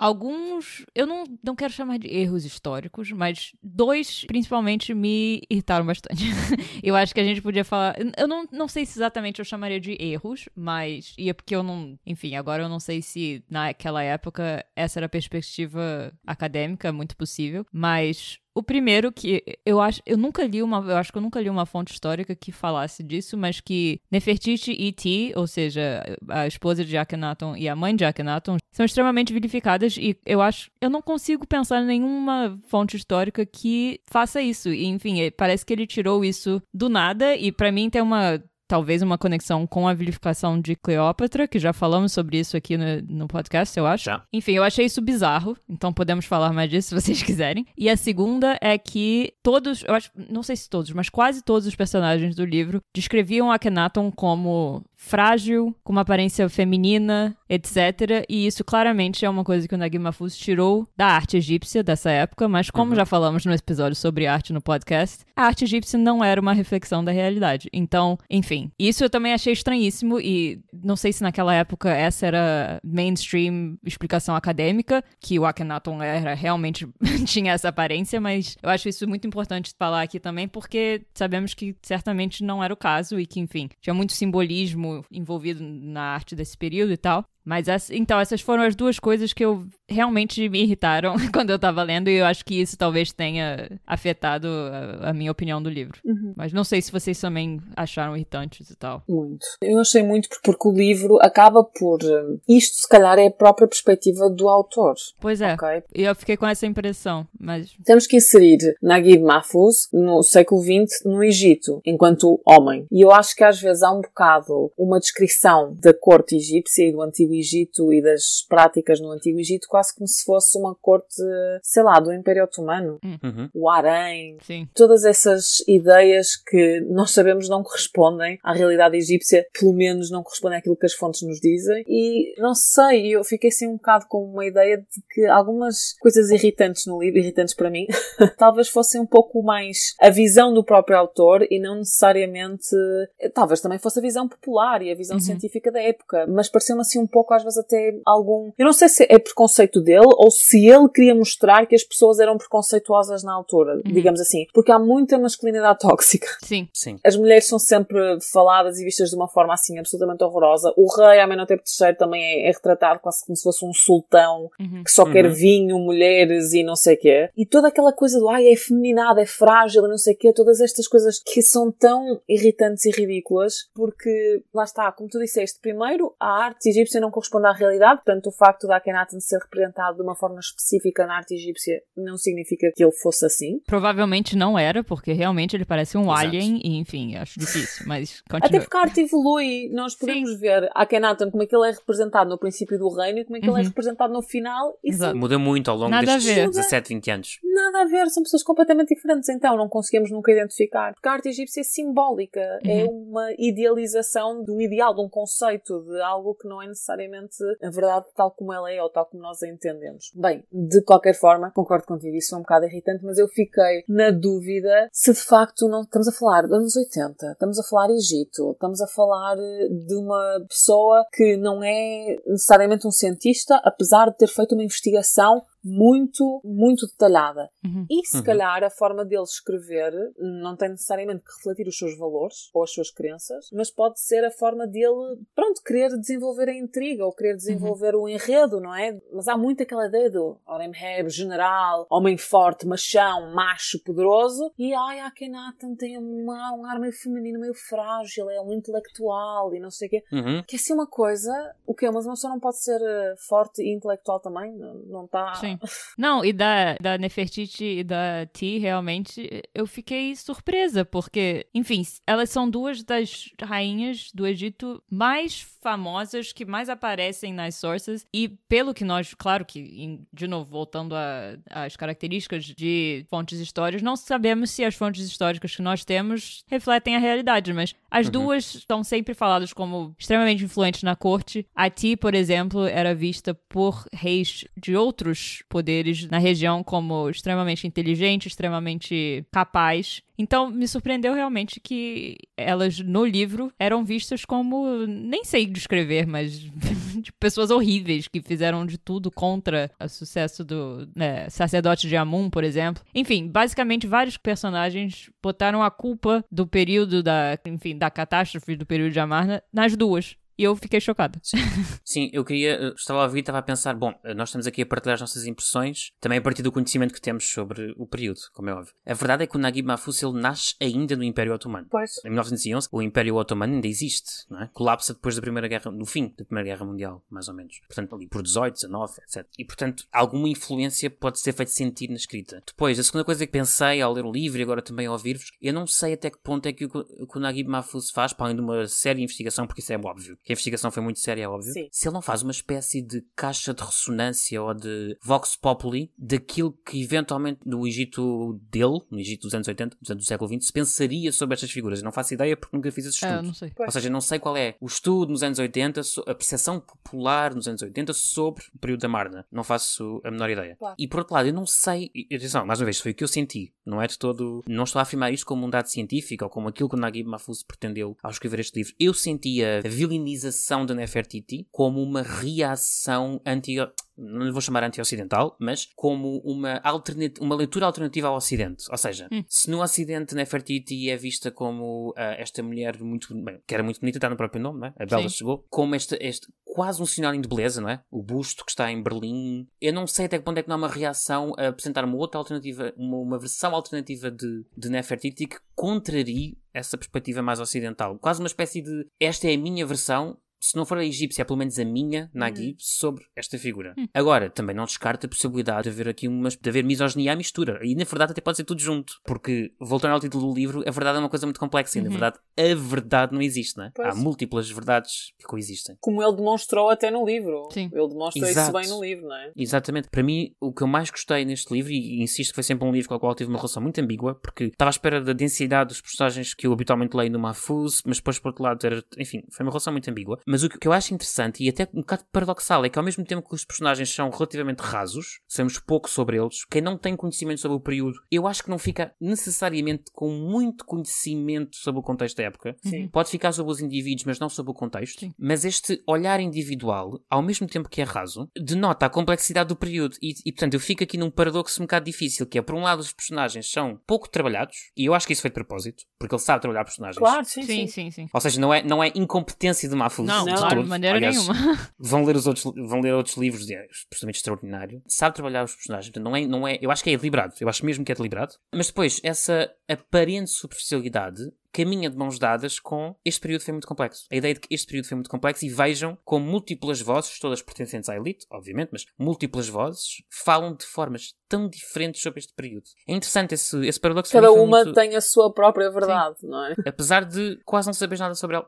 eu não, não quero chamar de erros históricos, mas dois principalmente me irritaram bastante. eu acho que a gente podia falar, eu não, não sei se exatamente eu chamaria de erros, mas, e é porque eu não, enfim, agora eu não sei se naquela época essa era a perspectiva acadêmica, muito possível, mas o primeiro que eu acho, eu nunca li uma, eu acho que eu nunca li uma fonte histórica que falasse disso, mas que Nefertiti e Ti, ou seja, a esposa de Akhenaton e a mãe de Akhenaton, são extremamente vilificadas e eu acho, eu não consigo pensar em nenhuma fonte histórica que faça isso. E, enfim, é- parece que ele tirou isso do nada e pra mim tem uma talvez uma conexão com a vilificação de Cleópatra, que já falamos sobre isso aqui no, no podcast, eu acho. Já. Enfim, eu achei isso bizarro, então podemos falar mais disso se vocês quiserem. E a segunda é que todos, eu acho, não sei se todos, mas quase todos os personagens do livro descreviam Akhenaton como frágil, com uma aparência feminina, etc. E isso claramente é uma coisa que o Nagui Mahfouz tirou da arte egípcia dessa época, mas como já falamos no episódio sobre arte no podcast, a arte egípcia não era uma reflexão da realidade. Então, enfim, isso eu também achei estranhíssimo e não sei se naquela época essa era mainstream explicação acadêmica, que o Akhenaton era realmente tinha essa aparência, mas eu acho isso muito importante falar aqui também, porque sabemos que certamente não era o caso e que, enfim, tinha muito simbolismo envolvido na arte desse período e tal. Mas então, essas foram as duas coisas que eu realmente me irritaram quando eu tava lendo, e eu acho que isso talvez tenha afetado a, a minha opinião do livro. Uhum. Mas não sei se vocês também acharam irritantes e tal. Muito. Eu achei muito porque o livro acaba por. Eh, isto, se calhar, é a própria perspectiva do autor. Pois é. Okay? Eu fiquei com essa impressão, mas. Temos que inserir Naguib Mahfouz no século XX no Egito, enquanto homem. E eu acho que às vezes há um bocado uma descrição da corte egípcia e do Antigo Egito e das práticas no Antigo Egito quase como se fosse uma corte, sei lá, do Império Otomano. Hum. Uhum. O harém. Sim. Todas essas ideias que nós sabemos não correspondem à realidade egípcia, pelo menos não correspondem àquilo que as fontes nos dizem. E não sei, eu fiquei assim um bocado com uma ideia de que algumas coisas irritantes no livro, irritantes para mim, talvez fossem um pouco mais a visão do próprio autor e não necessariamente. Talvez também fosse a visão popular e a visão uhum. científica da época, mas pareceu-me assim um pouco, às vezes, até algum. Eu não sei se é preconceito dele ou se ele queria mostrar que as pessoas eram preconceituosas na altura, uhum. digamos assim. Porque há muita masculinidade tóxica. Sim. Sim. As mulheres são sempre faladas e vistas de uma forma assim absolutamente horrorosa. O rei, Amenhotep III, também é, é retratado quase como se fosse um sultão uhum. que só quer uhum. vinho, mulheres e não sei o quê. E toda aquela coisa do ai, é feminada, é frágil e não sei o quê, todas estas coisas que são tão irritantes e ridículas, porque lá está, como tu disseste, primeiro, a arte egípcia não corresponde à realidade, portanto, o facto da Akhenaten ser representado de uma forma específica na arte egípcia não significa que ele fosse assim. Provavelmente não era, porque realmente ele parece um Exato. alien e, enfim, acho difícil, mas continua. Até porque a arte evolui, nós podemos Sim. ver Akhenaten como é que ele é representado no princípio do reino e como é que uhum. ele é uhum. representado no final. E Exato. Muda muito ao longo Nada destes 17, 20 anos. Nada a ver, são pessoas completamente diferentes, então não conseguimos nunca identificar. Porque a arte egípcia é simbólica, é uhum. é uma idealização de um ideal, de um conceito, de algo que não é necessariamente a verdade tal como ela é ou tal como nós a entendemos. Bem, de qualquer forma, concordo contigo, isso é um bocado irritante, mas eu fiquei na dúvida se de facto não estamos a falar dos anos 80, estamos a falar Egito, estamos a falar de uma pessoa que não é necessariamente um cientista, apesar de ter feito uma investigação muito, muito detalhada. Uhum. E se uhum. calhar a forma dele escrever não tem necessariamente que refletir os seus valores ou as suas crenças, mas pode ser a forma dele, pronto, querer desenvolver a intriga ou querer desenvolver uhum. o enredo, não é? Mas há muito aquela ideia do Oremheb, general, homem forte, machão, macho, poderoso, e ai, Akhenaten tem uma, um ar meio feminino, meio frágil, é um intelectual e não sei o quê. Uhum. Que é assim uma coisa, o que é? Mas uma pessoa não pode ser eh, forte e intelectual também? Não está. Não, e da, da Nefertiti e da Ti, realmente, eu fiquei surpresa, porque, enfim, elas são duas das rainhas do Egito mais famosas, que mais aparecem nas sources, e pelo que nós, claro que, de novo, voltando às características de fontes históricas, não sabemos se as fontes históricas que nós temos refletem a realidade, mas as uhum. duas estão sempre faladas como extremamente influentes na corte. A Ti, por exemplo, era vista por reis de outros poderes na região como extremamente inteligente, extremamente capaz. Então, me surpreendeu realmente que elas no livro eram vistas como, nem sei descrever, mas de pessoas horríveis que fizeram de tudo contra o sucesso do né, sacerdote de Amun, por exemplo. Enfim, basicamente vários personagens botaram a culpa do período da, enfim, da catástrofe do período de Amarna nas duas. E eu fiquei chocada. Sim, Sim eu queria, estava a ouvir, estava a pensar, bom, nós estamos aqui a partilhar as nossas impressões, também a partir do conhecimento que temos sobre o período, como é óbvio. A verdade é que o Naguib Mahfouz ele nasce ainda no Império Otomano. Pois. Em 1911, o Império Otomano ainda existe, não é? Colapsa depois da Primeira Guerra, no fim da Primeira Guerra Mundial, mais ou menos. Portanto, ali por 18, 19, etc. E, portanto, alguma influência pode ser feita sentir na escrita. Depois, a segunda coisa que pensei ao ler o livro e agora também ao ouvir-vos, eu não sei até que ponto é que o, que o Naguib Mahfouz faz, para além de uma séria investigação, porque isso é óbvio, que a investigação foi muito séria, é óbvio. Sim. Se ele não faz uma espécie de caixa de ressonância ou de vox populi daquilo que eventualmente no Egito dele, no Egito dos anos 80, dos anos do século XX, se pensaria sobre estas figuras. Eu não faço ideia porque nunca fiz esse é, estudo. não sei. Ou seja, não sei qual é o estudo nos anos 80, a percepção popular nos anos 80 sobre o período da Marna. Não faço a menor ideia. Claro. E por outro lado, eu não sei. Atenção, mais uma vez, foi o que eu senti. Não é de todo. Não estou a afirmar isto como um dado científico ou como aquilo que o Naguib Mahfouz pretendeu ao escrever este livro. Eu sentia a vilinização da Nefertiti como uma reação anti não lhe vou chamar anti-ocidental, mas como uma, uma leitura alternativa ao Ocidente. Ou seja, hum. se no Ocidente Nefertiti é vista como uh, esta mulher muito, bem, que era muito bonita, está no próprio nome, não é? a Bela Sim. chegou, como esta, este, quase um sinónimo de beleza, não é? O busto que está em Berlim. Eu não sei até que ponto é que não há uma reação a apresentar uma outra alternativa, uma, uma versão alternativa de, de Nefertiti que contrarie essa perspectiva mais ocidental. Quase uma espécie de esta é a minha versão, se não for a egípcia, é pelo menos a minha, Nagui, Hum. sobre esta figura. Agora, também não descarta a possibilidade de haver aqui uma, de haver misoginia à mistura. E na verdade até pode ser tudo junto. Porque, voltando ao título do livro, a verdade é uma coisa muito complexa. E na Uhum. verdade, a verdade não existe, não é? Pois. Há múltiplas verdades que coexistem. Como ele demonstrou até no livro. Sim. Ele demonstra Exato. isso bem no livro, não é? Exatamente. Para mim, o que eu mais gostei neste livro, e insisto que foi sempre um livro com o qual tive uma relação muito ambígua, porque estava à espera da densidade dos personagens que eu habitualmente leio no Mahfouz, mas depois, por outro lado, era, enfim, foi uma relação muito ambígua. Mas o que eu acho interessante e até um bocado paradoxal é que, ao mesmo tempo que os personagens são relativamente rasos, sabemos pouco sobre eles, quem não tem conhecimento sobre o período, eu acho que não fica necessariamente com muito conhecimento sobre o contexto da época. Sim. Pode ficar sobre os indivíduos, mas não sobre o contexto. Sim. Mas este olhar individual, ao mesmo tempo que é raso, denota a complexidade do período. E, e, portanto, eu fico aqui num paradoxo um bocado difícil, que é, por um lado, os personagens são pouco trabalhados, e eu acho que isso foi de propósito, porque ele sabe trabalhar personagens. Claro, sim, Sim, sim. sim, sim. Ou seja, não é, não é incompetência de Mahfouz. Não, de Não, claro, de maneira Aliás, nenhuma. Vão ler, os outros, vão ler outros livros, é absolutamente extraordinário. Sabe trabalhar os personagens. Não é, não é, eu acho que é deliberado. Eu acho mesmo que é deliberado. Mas depois, essa aparente superficialidade caminha de mãos dadas com este período foi muito complexo. A ideia de que este período foi muito complexo e vejam como múltiplas vozes, todas pertencentes à elite, obviamente, mas múltiplas vozes, falam de formas tão diferentes sobre este período. É interessante esse, esse paradoxo. Cada uma muito- tem a sua própria verdade, não é? apesar de quase não saberes nada sobre ela.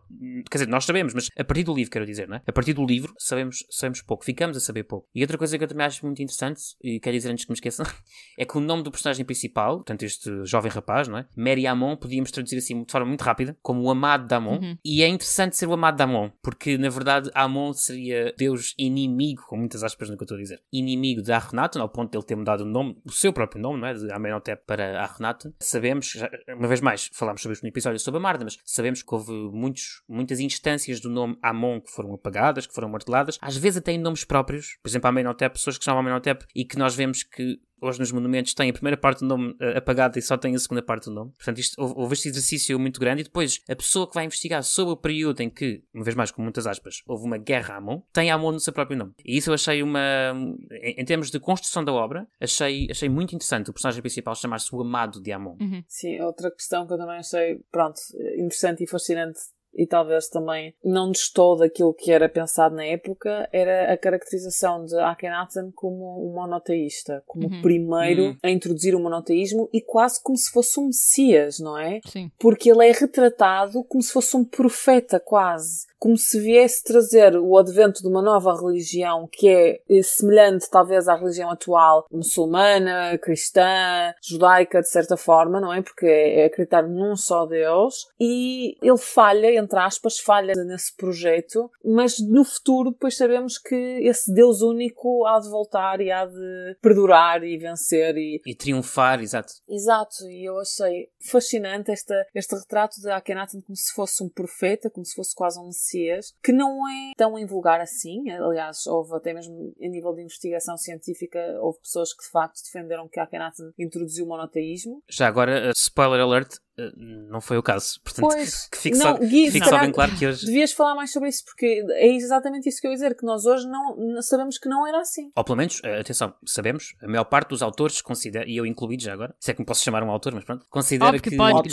Quer dizer, nós sabemos, mas a partir do livro, quero dizer, não é? A partir do livro sabemos, sabemos pouco, ficamos a saber pouco. E outra coisa que eu também acho muito interessante, e quero dizer antes que me esqueçam, é que o nome do personagem principal, portanto, este jovem rapaz, não é? Mary Amon, podíamos traduzir assim de forma muito rápida, como o amado de Amon. Uhum. E é interessante ser o amado de Amon, porque na verdade Amon seria Deus inimigo, com muitas aspas no que eu estou a dizer, inimigo de Ahrenaten, ao ponto de ele ter mudado o nome, o seu próprio nome, não é? De Amenhotep para Ahrenaten. Sabemos, já- uma vez mais, falámos sobre isto no episódio sobre a Marda, mas sabemos que houve muitos, muitas instâncias do nome Amon que foram apagadas, que foram marteladas, às vezes até em nomes próprios, por exemplo, Amenhotep, pessoas que chamam Amenhotep e que nós vemos que hoje nos monumentos tem a primeira parte do nome eh, apagada e só tem a segunda parte do nome. Portanto, isto, houve, este exercício muito grande e depois a pessoa que vai investigar sobre o período em que, uma vez mais com muitas aspas, houve uma guerra a Amon, tem Amon no seu próprio nome. E isso eu achei uma... Em, em termos de construção da obra, achei, achei muito interessante o personagem principal chamar-se o Amado de Amon. Sim, outra questão que eu também achei, pronto, interessante e fascinante e talvez também não destou daquilo que era pensado na época, era a caracterização de Akhenaten como um monoteísta, como Uhum. o primeiro Uhum. a introduzir o monoteísmo e quase como se fosse um messias, não é? Sim. Porque ele é retratado como se fosse um profeta quase, como se viesse trazer o advento de uma nova religião que é eh, semelhante talvez à religião atual, muçulmana, cristã, judaica de certa forma, não é? Porque é é acreditar num só Deus e ele falha, entre aspas, falha nesse projeto, mas no futuro depois sabemos que esse Deus único há de voltar e há de perdurar e vencer e E triunfar, exato. Exato, e eu achei fascinante esta, este retrato de Akhenaten como se fosse um profeta, como se fosse quase um que não é tão invulgar assim. Aliás, houve até mesmo em nível de investigação científica, houve pessoas que de facto defenderam que Akhenaten introduziu o monoteísmo. Já agora, eh, spoiler alert, eh, não foi o caso. Portanto, Pois, que fique não, só, Gui, que fique só bem claro que hoje... Devias falar mais sobre isso, porque é exatamente isso que eu ia dizer, que nós hoje não, não- sabemos que não era assim. Ou pelo menos, eh, atenção, sabemos, a maior parte dos autores considera, e eu incluído já agora, se é que me posso chamar um autor, mas pronto, considera Óbvio que que, pode.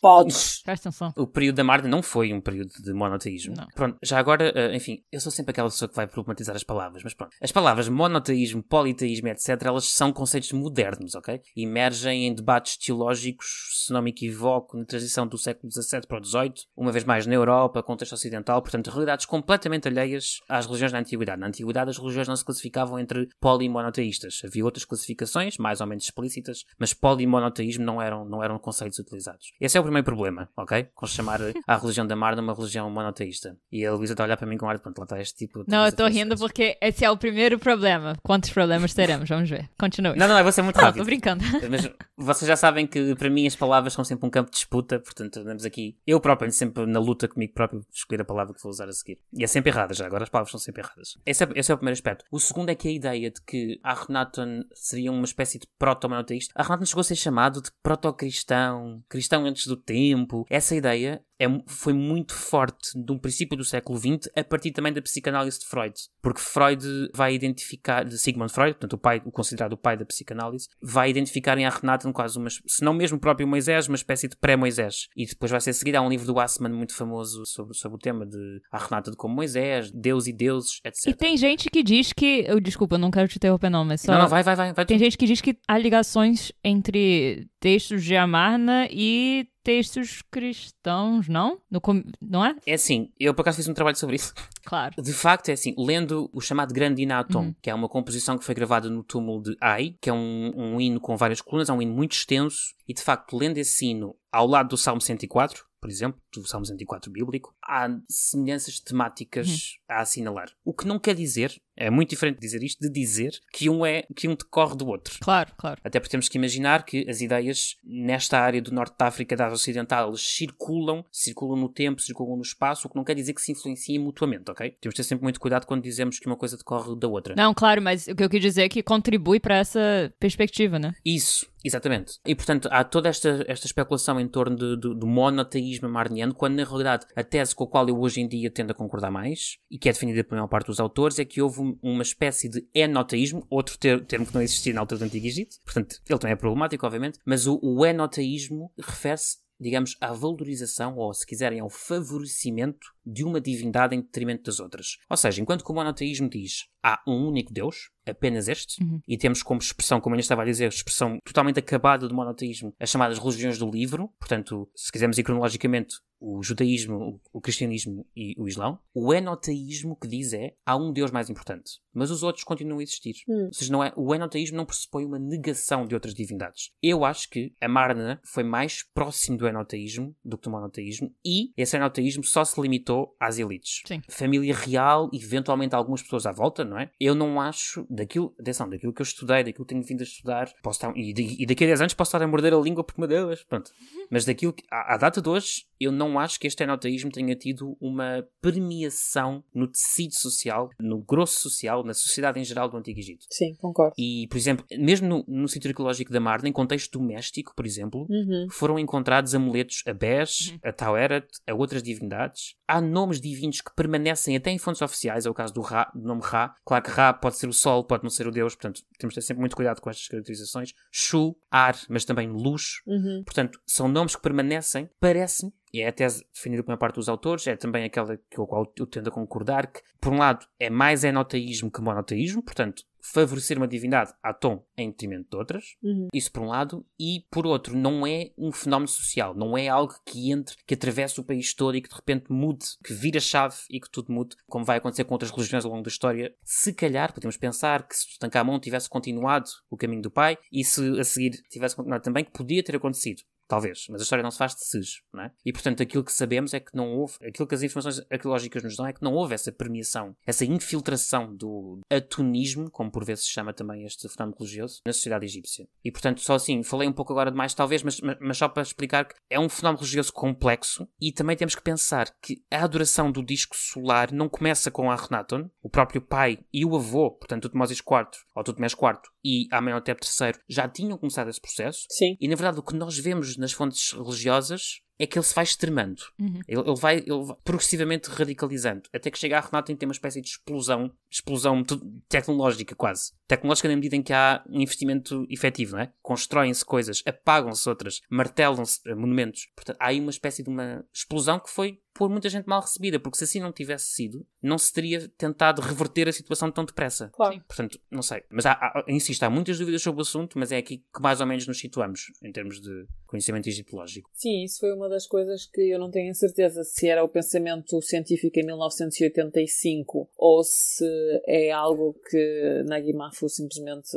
Podes. Presta atenção. o período da Marda não foi um período de monoteísmo. Não. Pronto, já agora, eh, enfim, eu sou sempre aquela pessoa que vai problematizar as palavras, mas pronto. As palavras monoteísmo, politeísmo, etc., elas são conceitos modernos, ok? Emergem em debates teológicos, se não me equivoco, na transição do século XVII para o XVIII, uma vez mais na Europa, contexto ocidental, portanto, realidades completamente alheias às religiões da Antiguidade. Na Antiguidade, as religiões não se classificavam entre poli e monoteístas. Havia outras classificações, mais ou menos explícitas, mas poli e monoteísmo não eram, não eram conceitos utilizados. Esse é o primeiro problema, ok? Com chamar a religião da Marda uma religião monoteísta. E a Luísa está a olhar para mim com ar de pronto, lá está este tipo. Não, eu tô rindo porque esse é o primeiro problema. Quantos problemas teremos? Vamos ver. Continue. Não, não, eu vou ser muito rápido. tô brincando. Mas vocês já sabem que para mim as palavras são sempre um campo de disputa, portanto andamos aqui. Eu próprio sempre na luta comigo próprio escolher a palavra que vou usar a seguir. E é sempre errada já, agora as palavras são sempre erradas. Esse é, esse é o primeiro aspecto. O segundo é que a ideia de que Akhenaten seria uma espécie de proto-monoteísta. Akhenaten chegou a ser chamado de proto-cristão, cristão antes do tempo. Essa ideia é, foi muito forte de um princípio do século XX, a partir também da psicanálise de Freud. Porque Freud vai identificar, de Sigmund Freud, portanto, o pai, o considerado o pai da psicanálise, vai identificar em Arrenaten quase uma, se não mesmo o próprio Moisés, uma espécie de pré-Moisés. E depois vai ser seguido, há um livro do Assman muito famoso sobre, sobre o tema de Arrenaten como Moisés, Deus e deuses, etc. E tem gente que diz que, eu desculpa, não quero te interromper não, mas só... Não, não, vai, vai, vai. vai tem gente que diz que há ligações entre textos de Amarna e textos cristãos, não? No, não é? É assim, eu por acaso fiz um trabalho sobre isso. Claro. De facto, é assim, lendo o chamado Grande Inatom, uhum. que é uma composição que foi gravada no túmulo de Ai, que é um, um hino com várias colunas, é um hino muito extenso, e de facto, lendo esse hino ao lado do Salmo 104, por exemplo, do Salmo 104 bíblico, há semelhanças temáticas uhum. a assinalar. O que não quer dizer, é muito diferente dizer isto, de dizer que um é que um decorre do outro. Claro, claro. Até porque temos que imaginar que as ideias nesta área do norte da África, da Ásia Ocidental, elas circulam, circulam no tempo, circulam no espaço, o que não quer dizer que se influenciem mutuamente, ok? Temos de ter sempre muito cuidado quando dizemos que uma coisa decorre da outra. Não, claro, mas o que eu quis dizer é que contribui para essa perspectiva, né? Isso, Exatamente. E, portanto, há toda esta, esta especulação em torno de, de, do monoteísmo marniano, quando, na realidade, a tese com a qual eu hoje em dia tendo a concordar mais, e que é defendida pela maior parte dos autores, é que houve uma espécie de enoteísmo, outro ter, termo que não existia na altura do Antigo Egito. Portanto, ele também é problemático, obviamente, mas o, o enoteísmo refere-se digamos, à valorização, ou se quiserem, ao favorecimento de uma divindade em detrimento das outras. Ou seja, enquanto que o monoteísmo diz há um único Deus, apenas este, uhum. e temos como expressão, como eu estava a dizer, expressão totalmente acabada do monoteísmo, as chamadas religiões do livro, portanto, se quisermos ir cronologicamente, o judaísmo, o cristianismo e o islão. O enoteísmo que diz é há um Deus mais importante, mas os outros continuam a existir. Hum. Ou seja, não é, o enoteísmo não pressupõe uma negação de outras divindades. Eu acho que a Marna foi mais próximo do enoteísmo do que do monoteísmo e esse enoteísmo só se limitou às elites. Sim. Família real e eventualmente algumas pessoas à volta, não é? Eu não acho, daquilo, atenção, daquilo que eu estudei, daquilo que tenho vindo a estudar, posso estar, e, e daqui a 10 anos posso estar a morder a língua porque, meu Deus, pronto. Mas daquilo que, à, à data de hoje, eu não acho que este enoteísmo tenha tido uma premiação no tecido social, no grosso social, na sociedade em geral do Antigo Egito. Sim, concordo. E, por exemplo, mesmo no, no sítio arqueológico da Marna, em contexto doméstico, por exemplo, uhum. foram encontrados amuletos a Bes, uhum. a Taueret, a outras divindades. Há nomes divinos que permanecem até em fontes oficiais, é o caso do, Ra, do nome Ra. Claro que Ra pode ser o Sol, pode não ser o Deus, portanto, temos de ter sempre muito cuidado com estas caracterizações. Shu, Ar, mas também Luz. Uhum. Portanto, são nomes que permanecem, parece-me, e é a tese defendida por uma parte dos autores, é também aquela com a qual eu tendo a concordar, que, por um lado, é mais enoteísmo que monoteísmo, portanto, favorecer uma divindade à tom em detrimento de outras, uhum. isso por um lado, e por outro, não é um fenómeno social, não é algo que entre, que atravesse o país todo e que de repente mude, que vira chave e que tudo mude, como vai acontecer com outras religiões ao longo da história. Se calhar, podemos pensar que se Tutankhamon tivesse continuado o caminho do pai e se a seguir tivesse continuado também, que podia ter acontecido. Talvez, mas a história não se faz de SES, não é? E portanto aquilo que sabemos é que não houve, aquilo que as informações arqueológicas nos dão é que não houve essa permeação, essa infiltração do atonismo, como por vezes se chama também este fenómeno religioso, na sociedade egípcia. E portanto, só assim, falei um pouco agora demais talvez, mas, mas só para explicar que é um fenómeno religioso complexo e também temos que pensar que a adoração do disco solar não começa com Akhenaton, o próprio pai e o avô, portanto Tutmoses IV, ou Tutmés IV, e Amenhotep III já tinham começado esse processo. Sim. E na verdade o que nós vemos nas fontes religiosas é que ele se vai extremando. Uhum. Ele, ele, vai, ele vai progressivamente radicalizando. Até que chega a Renato em ter uma espécie de explosão, explosão tecnológica quase. Tecnológica na medida em que há um investimento efetivo, não é? Constroem-se coisas, apagam-se outras, martelam-se eh, monumentos. Portanto, há aí uma espécie de uma explosão que foi por muita gente mal recebida, porque se assim não tivesse sido, não se teria tentado reverter a situação tão depressa. Claro. Sim. Portanto, não sei. Mas há, há, insisto, há muitas dúvidas sobre o assunto, mas é aqui que mais ou menos nos situamos em termos de conhecimento egiptológico. Sim, isso foi uma das coisas que eu não tenho certeza se era o pensamento científico em 1985 ou se é algo que Nagi Mafu simplesmente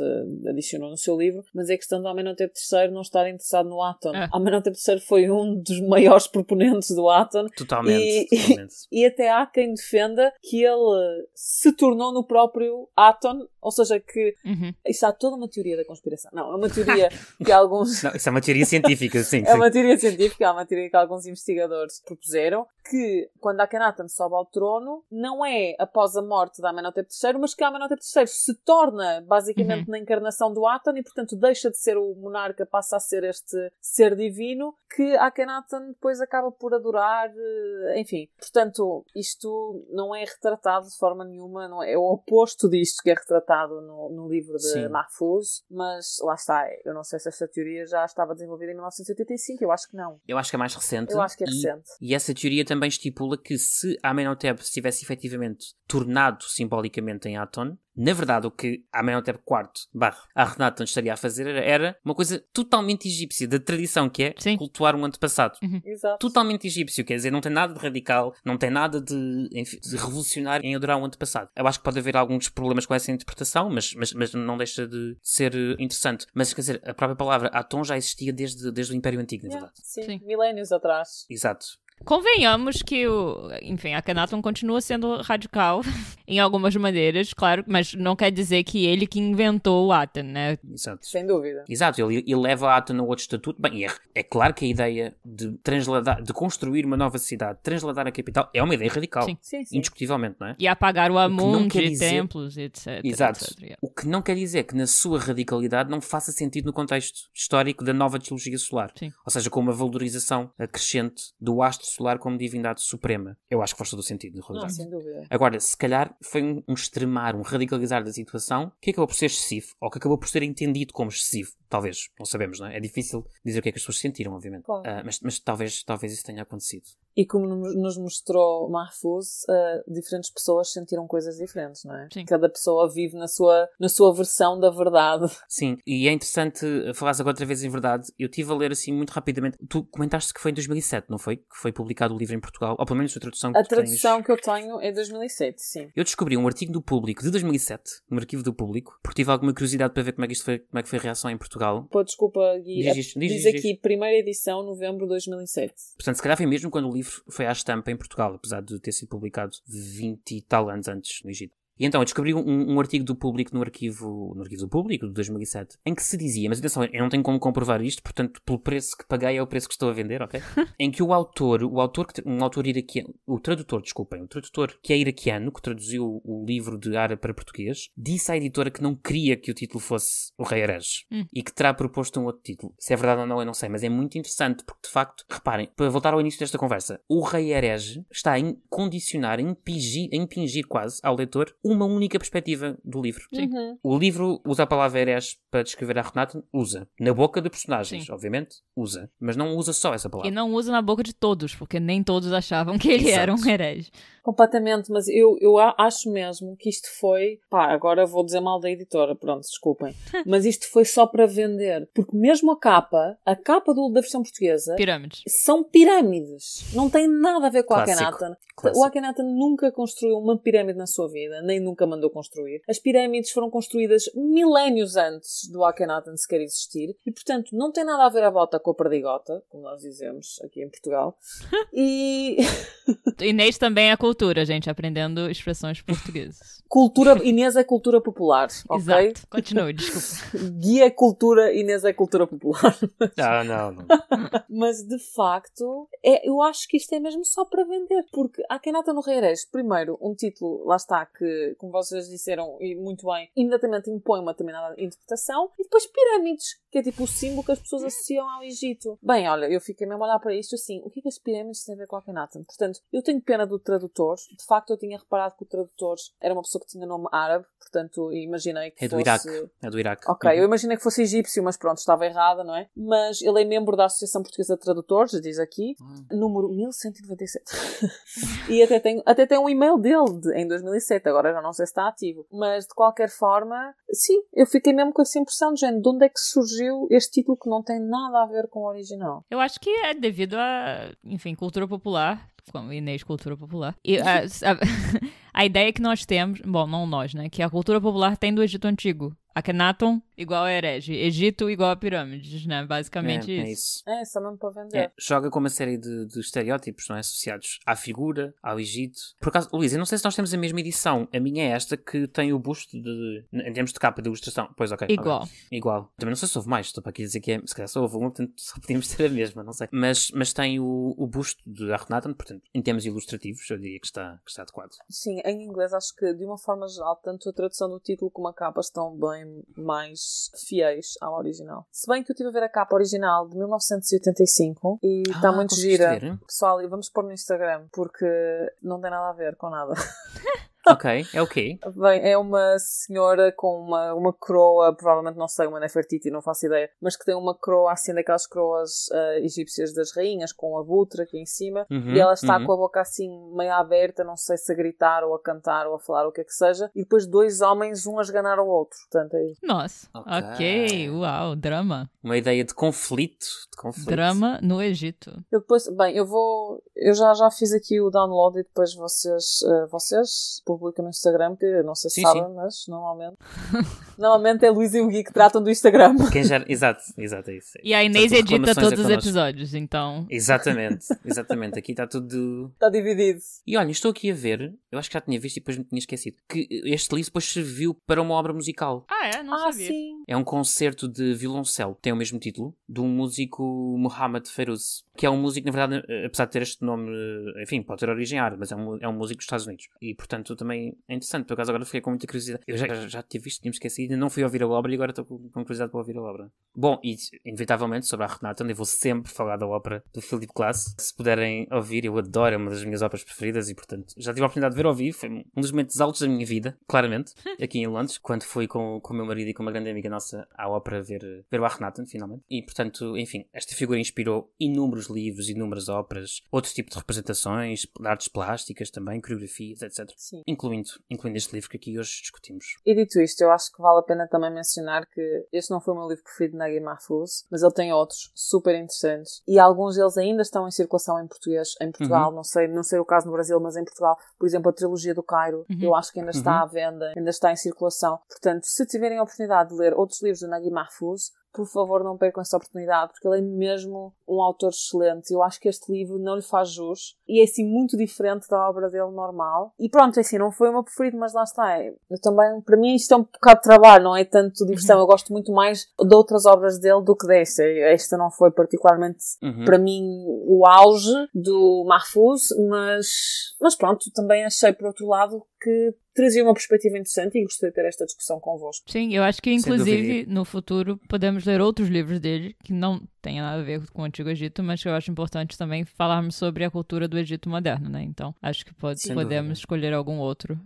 adicionou no seu livro, mas é questão do Amenhotep III não estar interessado no Atom. É. Amenhotep III foi um dos maiores proponentes do Atom. Totalmente Totalmente, e, E, até há quem defenda que ele se tornou no próprio Aton Ou seja, que Uhum. isso há toda uma teoria da conspiração. Não, é uma teoria que alguns. Não, isso é uma teoria científica, sim. É uma teoria científica, é uma teoria que alguns investigadores propuseram, que quando Akhenaten sobe ao trono, não é após a morte de Amenhotep III, mas que Amenhotep III se torna basicamente na encarnação do Aten e, portanto, deixa de ser o monarca, passa a ser este ser divino, que Akhenaten depois acaba por adorar, eh, enfim. Portanto, isto não é retratado de forma nenhuma, não é, é o oposto disto que é retratado no, no livro de Sim. Mahfouz, mas lá está, eu não sei se esta teoria já estava desenvolvida em 1985, eu acho que não. Eu acho que é mais recente. Eu acho que é e- recente. E essa teoria também estipula que se Amenhotep se tivesse efetivamente tornado simbolicamente em Aton, na verdade o que Amenhotep IV barra Akhenaten estaria a fazer era, uma coisa totalmente egípcia, da tradição que é Sim. cultuar um antepassado. Exato. Totalmente egípcio, quer dizer, não tem nada de radical, não tem nada de, enfim, de revolucionário em adorar um antepassado. Eu acho que pode haver alguns problemas com essa interpretação, mas, mas, mas não deixa de ser eh, interessante. Mas quer dizer, a própria palavra Aton já existia desde, desde o Império Antigo, na Yeah, verdade. sim, Sim. milénios atrás. Exato. Convenhamos que o, enfim, Akhenaton continua sendo radical em algumas maneiras, claro, mas não quer dizer que ele que inventou o Aten, né? Exato. Sem dúvida. Exato, ele, ele leva a Aten a outro estatuto. Bem, é, é claro que a ideia de transladar, de construir uma nova cidade, transladar a capital, é uma ideia radical. Sim. Sim, sim. Indiscutivelmente, não é? E apagar o Amun não quer de dizer- templos, etc. Exato. etc, yeah. O que não quer dizer que na sua radicalidade não faça sentido no contexto histórico da nova teologia solar. Sim. Ou seja, com uma valorização acrescente do astro solar como divindade suprema. Eu acho que faz todo o sentido, na Não, realidade. sem dúvida. Agora, se calhar foi um, um extremar, um radicalizar da situação que acabou por ser excessivo, ou que acabou por ser entendido como excessivo. Talvez, não sabemos, não é? É difícil dizer o que é que as pessoas sentiram, obviamente. Claro. Ah, mas mas talvez, talvez isso tenha acontecido. E como nos mostrou Mahfouz, uh, diferentes pessoas sentiram coisas diferentes, não é? Sim. Cada pessoa vive na sua, na sua versão da verdade. Sim, e é interessante falares agora outra vez em verdade. Eu estive a ler assim muito rapidamente. Tu comentaste que foi em 2007, não foi? Que foi publicado o livro em Portugal, ou pelo menos a tradução que A tu tens. tradução que eu tenho é 2007, sim. Eu descobri um artigo do Público de 2007, no arquivo do Público, porque tive alguma curiosidade para ver como é que isto foi, como é que foi a reação em Portugal. Pô, desculpa, Gui. Diz diz, diz diz, aqui, primeira edição, novembro de 2007. Portanto, se calhar foi mesmo quando o livro foi à estampa em Portugal, apesar de ter sido publicado 20 e tal anos antes no Egito. E então, eu descobri um, um artigo do público no arquivo, no arquivo do público, de 2007, em que se dizia, mas atenção, eu não tenho como comprovar isto, portanto, pelo preço que paguei é o preço que estou a vender, ok? em que o autor, o autor, um autor iraquiano, o tradutor, desculpem, o tradutor que é iraquiano, que traduziu o livro de árabe para português, disse à editora que não queria que o título fosse O Rei Herege Hum. e que terá proposto um outro título. Se é verdade ou não, eu não sei, mas é muito interessante porque, de facto, reparem, para voltar ao início desta conversa, o Rei Herege está a condicionar, a impingir, a impingir quase ao leitor uma única perspectiva do livro. Sim. Uhum. O livro usa a palavra herege para descrever a Renata? Usa. Na boca de personagens, Sim. obviamente, usa. Mas não usa só essa E palavra. não usa na boca de todos, porque nem todos achavam que ele Exato. era um herege. Completamente, mas eu, eu acho mesmo que isto foi. Pá, agora vou dizer mal da editora, pronto, desculpem. Mas isto foi só para vender. Porque mesmo a capa, a capa do, da versão portuguesa, Pirâmides. são pirâmides. Não tem nada a ver com Clássico. a Akhenaten. Clássico. O Akhenaten nunca construiu uma pirâmide na sua vida, nem nunca mandou construir. As pirâmides foram construídas milénios antes do Akhenaten sequer existir e, portanto, não tem nada a ver a bota com a perdigota, como nós dizemos aqui em Portugal. E Inês também é cultura, gente, aprendendo expressões portuguesas. cultura, Inês é cultura popular, ok? Exato. Continue, desculpa. Guia é cultura, Inês é cultura popular. Ah, não, não. Mas de facto, é, eu acho que isto é mesmo só para vender. Porque Akhenaten no Rei Herege, primeiro, um título, lá está, que, como vocês disseram e muito bem, imediatamente impõe uma determinada interpretação. E depois pirâmides, que é tipo o símbolo que as pessoas associam ao Egito. Bem, olha, eu fiquei mesmo a olhar para isto assim, o que é que as pirâmides têm a ver com Akhenaten? Portanto, eu tenho pena do tradutor. De facto, eu tinha reparado que o tradutor era uma pessoa que tinha nome árabe. Portanto, imaginei que É do fosse... Iraque. É do Iraque. Ok, Uhum. eu imaginei que fosse egípcio, mas pronto, estava errada, não é? Mas ele é membro da Associação Portuguesa de Tradutores, diz aqui, número 1197. e até tem, até tem um e-mail dele de- em 2007, agora já não sei se está ativo. Mas de qualquer forma, sim, eu fiquei mesmo com essa impressão de género, de onde é que surgiu este título que não tem nada a ver com o original? Eu acho que é devido a, enfim, cultura popular, como Inês, cultura popular. E a, a, a ideia que nós temos, bom, não nós, né, que a cultura popular tem do Egito Antigo. Akhenaton igual a herege, Egito igual a pirâmides, né? Basicamente é, isso. É isso. É, só mesmo para vender. É, joga com uma série de, de estereótipos não é? associados à figura, ao Egito. Por acaso, Luís, eu não sei se nós temos a mesma edição. A minha é esta que tem o busto de. em termos de capa de ilustração. Pois, ok. Igual. ok. Igual. Também não sei se houve mais, estou para aqui dizer que é. Se calhar só houve uma, portanto só podíamos ter a mesma, não sei. Mas, mas tem o, o busto de Akhenaton, portanto, em termos ilustrativos, eu diria que está, que está adequado. Sim, em inglês acho que de uma forma geral, tanto a tradução do título como a capa estão bem mais fiéis ao original. Se bem que eu estive a ver a capa original de 1985 e está Ah, muito gira. ver? Pessoal, e vamos pôr no Instagram porque não tem nada a ver com nada. Ok, é o quê? Bem, é uma senhora com uma, uma coroa, provavelmente não sei, uma Nefertiti, não faço ideia, mas que tem uma coroa assim daquelas coroas ah, egípcias das rainhas, com a butra aqui em cima, Uhum, e ela está uhum. com a boca assim meio aberta, não sei se a gritar ou a cantar ou a falar o que é que seja, e depois dois homens, um a esganar o outro. Portanto, é isso. Nossa. Ok. ok, uau, drama. Uma ideia de conflito. De conflito. Drama no Egito. Eu depois, bem, eu vou, eu já, já fiz aqui o download e depois vocês, ah, vocês publicam no Instagram, que eu não sei se Sim, sabem, mas normalmente, normalmente é Luís e o Gui que tratam do Instagram. Quem já... Exato, exato, é isso. E a Inês edita reclamações todos é os episódios, então. Exatamente, exatamente. Aqui está tudo. Está dividido. E olha, estou aqui a ver, eu acho que já tinha visto e depois me tinha esquecido, que este livro depois serviu para uma obra musical. Ah, é? Não ah, sabia. sim. É um concerto de violoncelo, tem o mesmo título, de um músico Mohamed Ferouz, que é um músico, na verdade, eh, apesar de ter este nome, eh, enfim, pode ter origem árabe, mas é um, é um músico dos Estados Unidos. E, portanto, também é interessante. Por acaso, agora fiquei com muita curiosidade. Eu já, já, já tinha visto, tinha esquecido, não fui ouvir a obra e agora estou com curiosidade para ouvir a obra. Bom, e, inevitavelmente, sobre a Renata, eu vou sempre falar da ópera do Philip Glass. Se puderem ouvir, eu adoro, é uma das minhas óperas preferidas e, portanto, já tive a oportunidade de ver ao vivo. Foi um dos momentos altos da minha vida, claramente, aqui em Londres, quando fui com, com o meu marido e com uma grande amiga nossa à ópera ver, ver o Renata, finalmente. E, portanto, enfim, esta figura inspirou inúmeros livros, inúmeras óperas, outro tipo de representações, artes plásticas também, coreografias, etc. Sim. Incluindo, incluindo este livro que aqui hoje discutimos. E dito isto, eu acho que vale a pena também mencionar que este não foi o meu livro preferido de Nagui Mahfouz, mas ele tem outros super interessantes. E alguns deles ainda estão em circulação em português, em Portugal. Uhum. Não sei, não sei o caso no Brasil, mas em Portugal. Por exemplo, a trilogia do Cairo, Uhum. eu acho que ainda está à venda, ainda está em circulação. Portanto, se tiverem a oportunidade de ler outros livros de Nagui Mahfouz, por favor, não percam essa oportunidade, porque ele é mesmo um autor excelente. Eu acho que este livro não lhe faz jus e é assim muito diferente da obra dele normal. E pronto, é assim, não foi o meu preferido, mas lá está. Eu também, para mim, isto é um bocado de trabalho, não é tanto diversão. Eu gosto muito mais de outras obras dele do que desta. Esta não foi particularmente Uhum. para mim o auge do Mahfouz, mas, mas pronto, também achei por outro lado que trazia uma perspectiva interessante e gostei de ter esta discussão convosco. Sim, eu acho que inclusive no futuro podemos ler outros livros dele que não têm nada a ver com o Antigo Egito, mas que eu acho importante também falarmos sobre a cultura do Egito moderno, né? Então acho que pode, podemos dúvida. escolher algum outro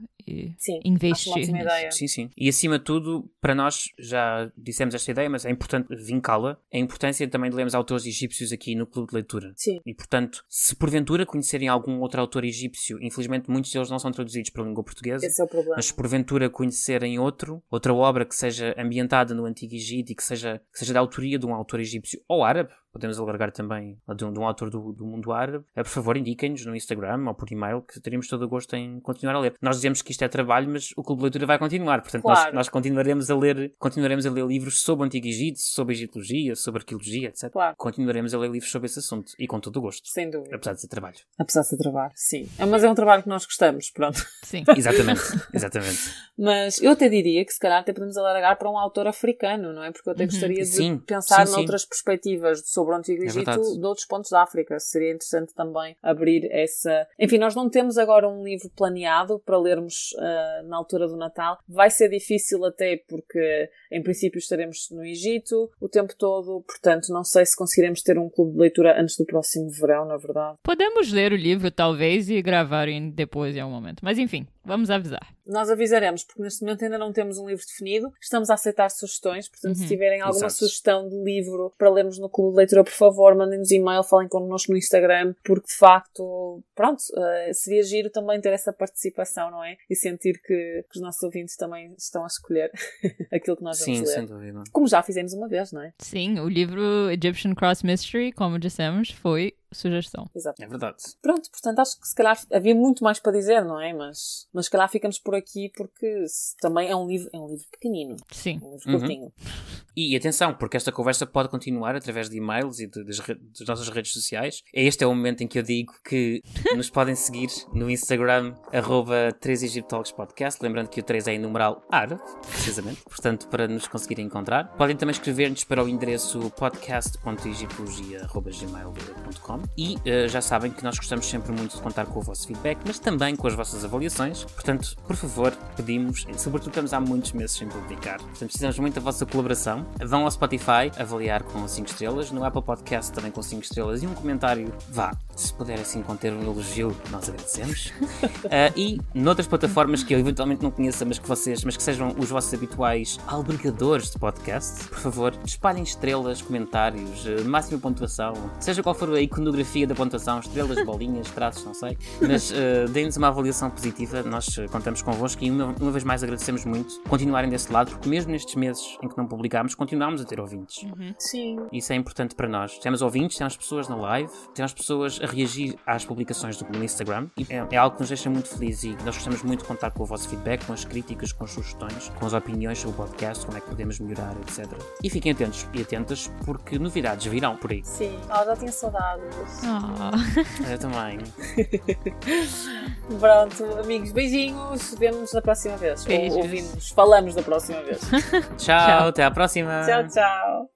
Sim, acho uma investir ótima nisso. ideia. Sim, sim. E acima de tudo, para nós, já dissemos esta ideia, mas é importante vincá-la, a importância também de lermos autores egípcios aqui no Clube de Leitura. Sim. E portanto, se porventura conhecerem algum outro autor egípcio, infelizmente muitos deles não são traduzidos para a língua portuguesa, Esse é o problema. mas se porventura conhecerem outro, outra obra que seja ambientada no Antigo Egito e que seja, que seja da autoria de um autor egípcio ou árabe, podemos alargar também de um, de um autor do, do mundo árabe, eh, por favor indiquem-nos no Instagram ou por e-mail que teríamos todo o gosto em continuar a ler. Nós dizemos que isto é trabalho, mas o Clube de Leitura vai continuar, portanto nós, Claro. nós continuaremos a ler continuaremos a ler livros sobre o Antigo Egito, sobre egiptologia, sobre arqueologia, etc. Claro. Continuaremos a ler livros sobre esse assunto e com todo o gosto, Sem dúvida. apesar de ser trabalho. Apesar de ser trabalho, sim. É, Mas é um trabalho que nós gostamos, pronto. Sim. Exatamente, exatamente. Mas eu até diria que se calhar até podemos alargar para um autor africano, não é? Porque eu até Uhum. gostaria de Sim, pensar sim, sim. noutras perspectivas sobre o Antigo É Egito verdade. de outros pontos da África. Seria interessante também abrir essa. Enfim, nós não temos agora um livro planeado para lermos ah, na altura do Natal. Vai ser difícil até porque, em princípio, estaremos no Egito o tempo todo. Portanto, não sei se conseguiremos ter um clube de leitura antes do próximo verão, na verdade. Podemos ler o livro, talvez, e gravar em- depois em algum momento. Mas enfim, vamos avisar. Nós avisaremos, porque neste momento ainda não temos um livro definido. Estamos a aceitar sugestões, portanto, se Uhum. tiverem alguma Exato. sugestão de livro para lermos no Clube de Leitura, por favor, mandem-nos e-mail, falem connosco no Instagram, porque de facto, pronto, eh, seria giro também ter essa participação, não é? E sentir que, que os nossos ouvintes também estão a escolher aquilo que nós vamos Sim, ler. sem dúvida. Como já fizemos uma vez, não é? Sim, o livro Egyptian Cross Mystery, como dissemos, foi sugestão. Exato. É verdade. Pronto, portanto, acho que se calhar havia muito mais para dizer, não é? Mas, mas se calhar ficamos por aqui porque também é um livro, é um livro pequenino, Sim. um livro Uhum. curtinho. E atenção, porque esta conversa pode continuar através de e-mails e de- das, das nossas redes sociais. Este é o momento em que eu digo que nos podem seguir no Instagram, arroba 3 Podcast. Lembrando que o 3 é em numeral árabe, precisamente. Portanto, para nos conseguirem encontrar. Podem também escrever-nos para o endereço podcast.egiptologia.gmail.com E eh, já sabem que nós gostamos sempre muito de contar com o vosso feedback, mas também com as vossas avaliações. Portanto, por favor, pedimos, sobretudo estamos há muitos meses sem publicar. Portanto, precisamos muito da vossa colaboração. Vão ao Spotify avaliar com 5 estrelas, no Apple Podcast também com 5 estrelas e um comentário. Vá, se puder assim conter um elogio, nós agradecemos. Ah, e noutras plataformas que eu eventualmente não conheça, mas que vocês, mas que sejam os vossos habituais albergadores de podcast, por favor, espalhem estrelas, comentários, eh, máxima pontuação, seja qual for a iconografia da pontuação, estrelas, bolinhas, traços, não sei, mas eh, deem-nos uma avaliação positiva, nós contamos convosco e uma, uma vez mais agradecemos muito continuarem desse lado, porque mesmo nestes meses em que não publicámos, continuamos a ter ouvintes. Sim. Isso é importante para nós. Temos ouvintes, temos pessoas na live, temos pessoas a reagir às publicações do no Instagram e é, é algo que nos deixa muito felizes e nós gostamos muito de contar com o vosso feedback, com as críticas, com as sugestões, com as opiniões sobre o podcast, como é que podemos melhorar, etc. E fiquem atentos e atentas porque novidades virão por aí. Sim. Ah, já tinha saudades. Ah. Eu também. Pronto, amigos, beijinhos. Vemo-nos na próxima vez. Ou ouvimos, falamos da próxima vez. Tchau, Tchau. até à próxima. tchau, tchau.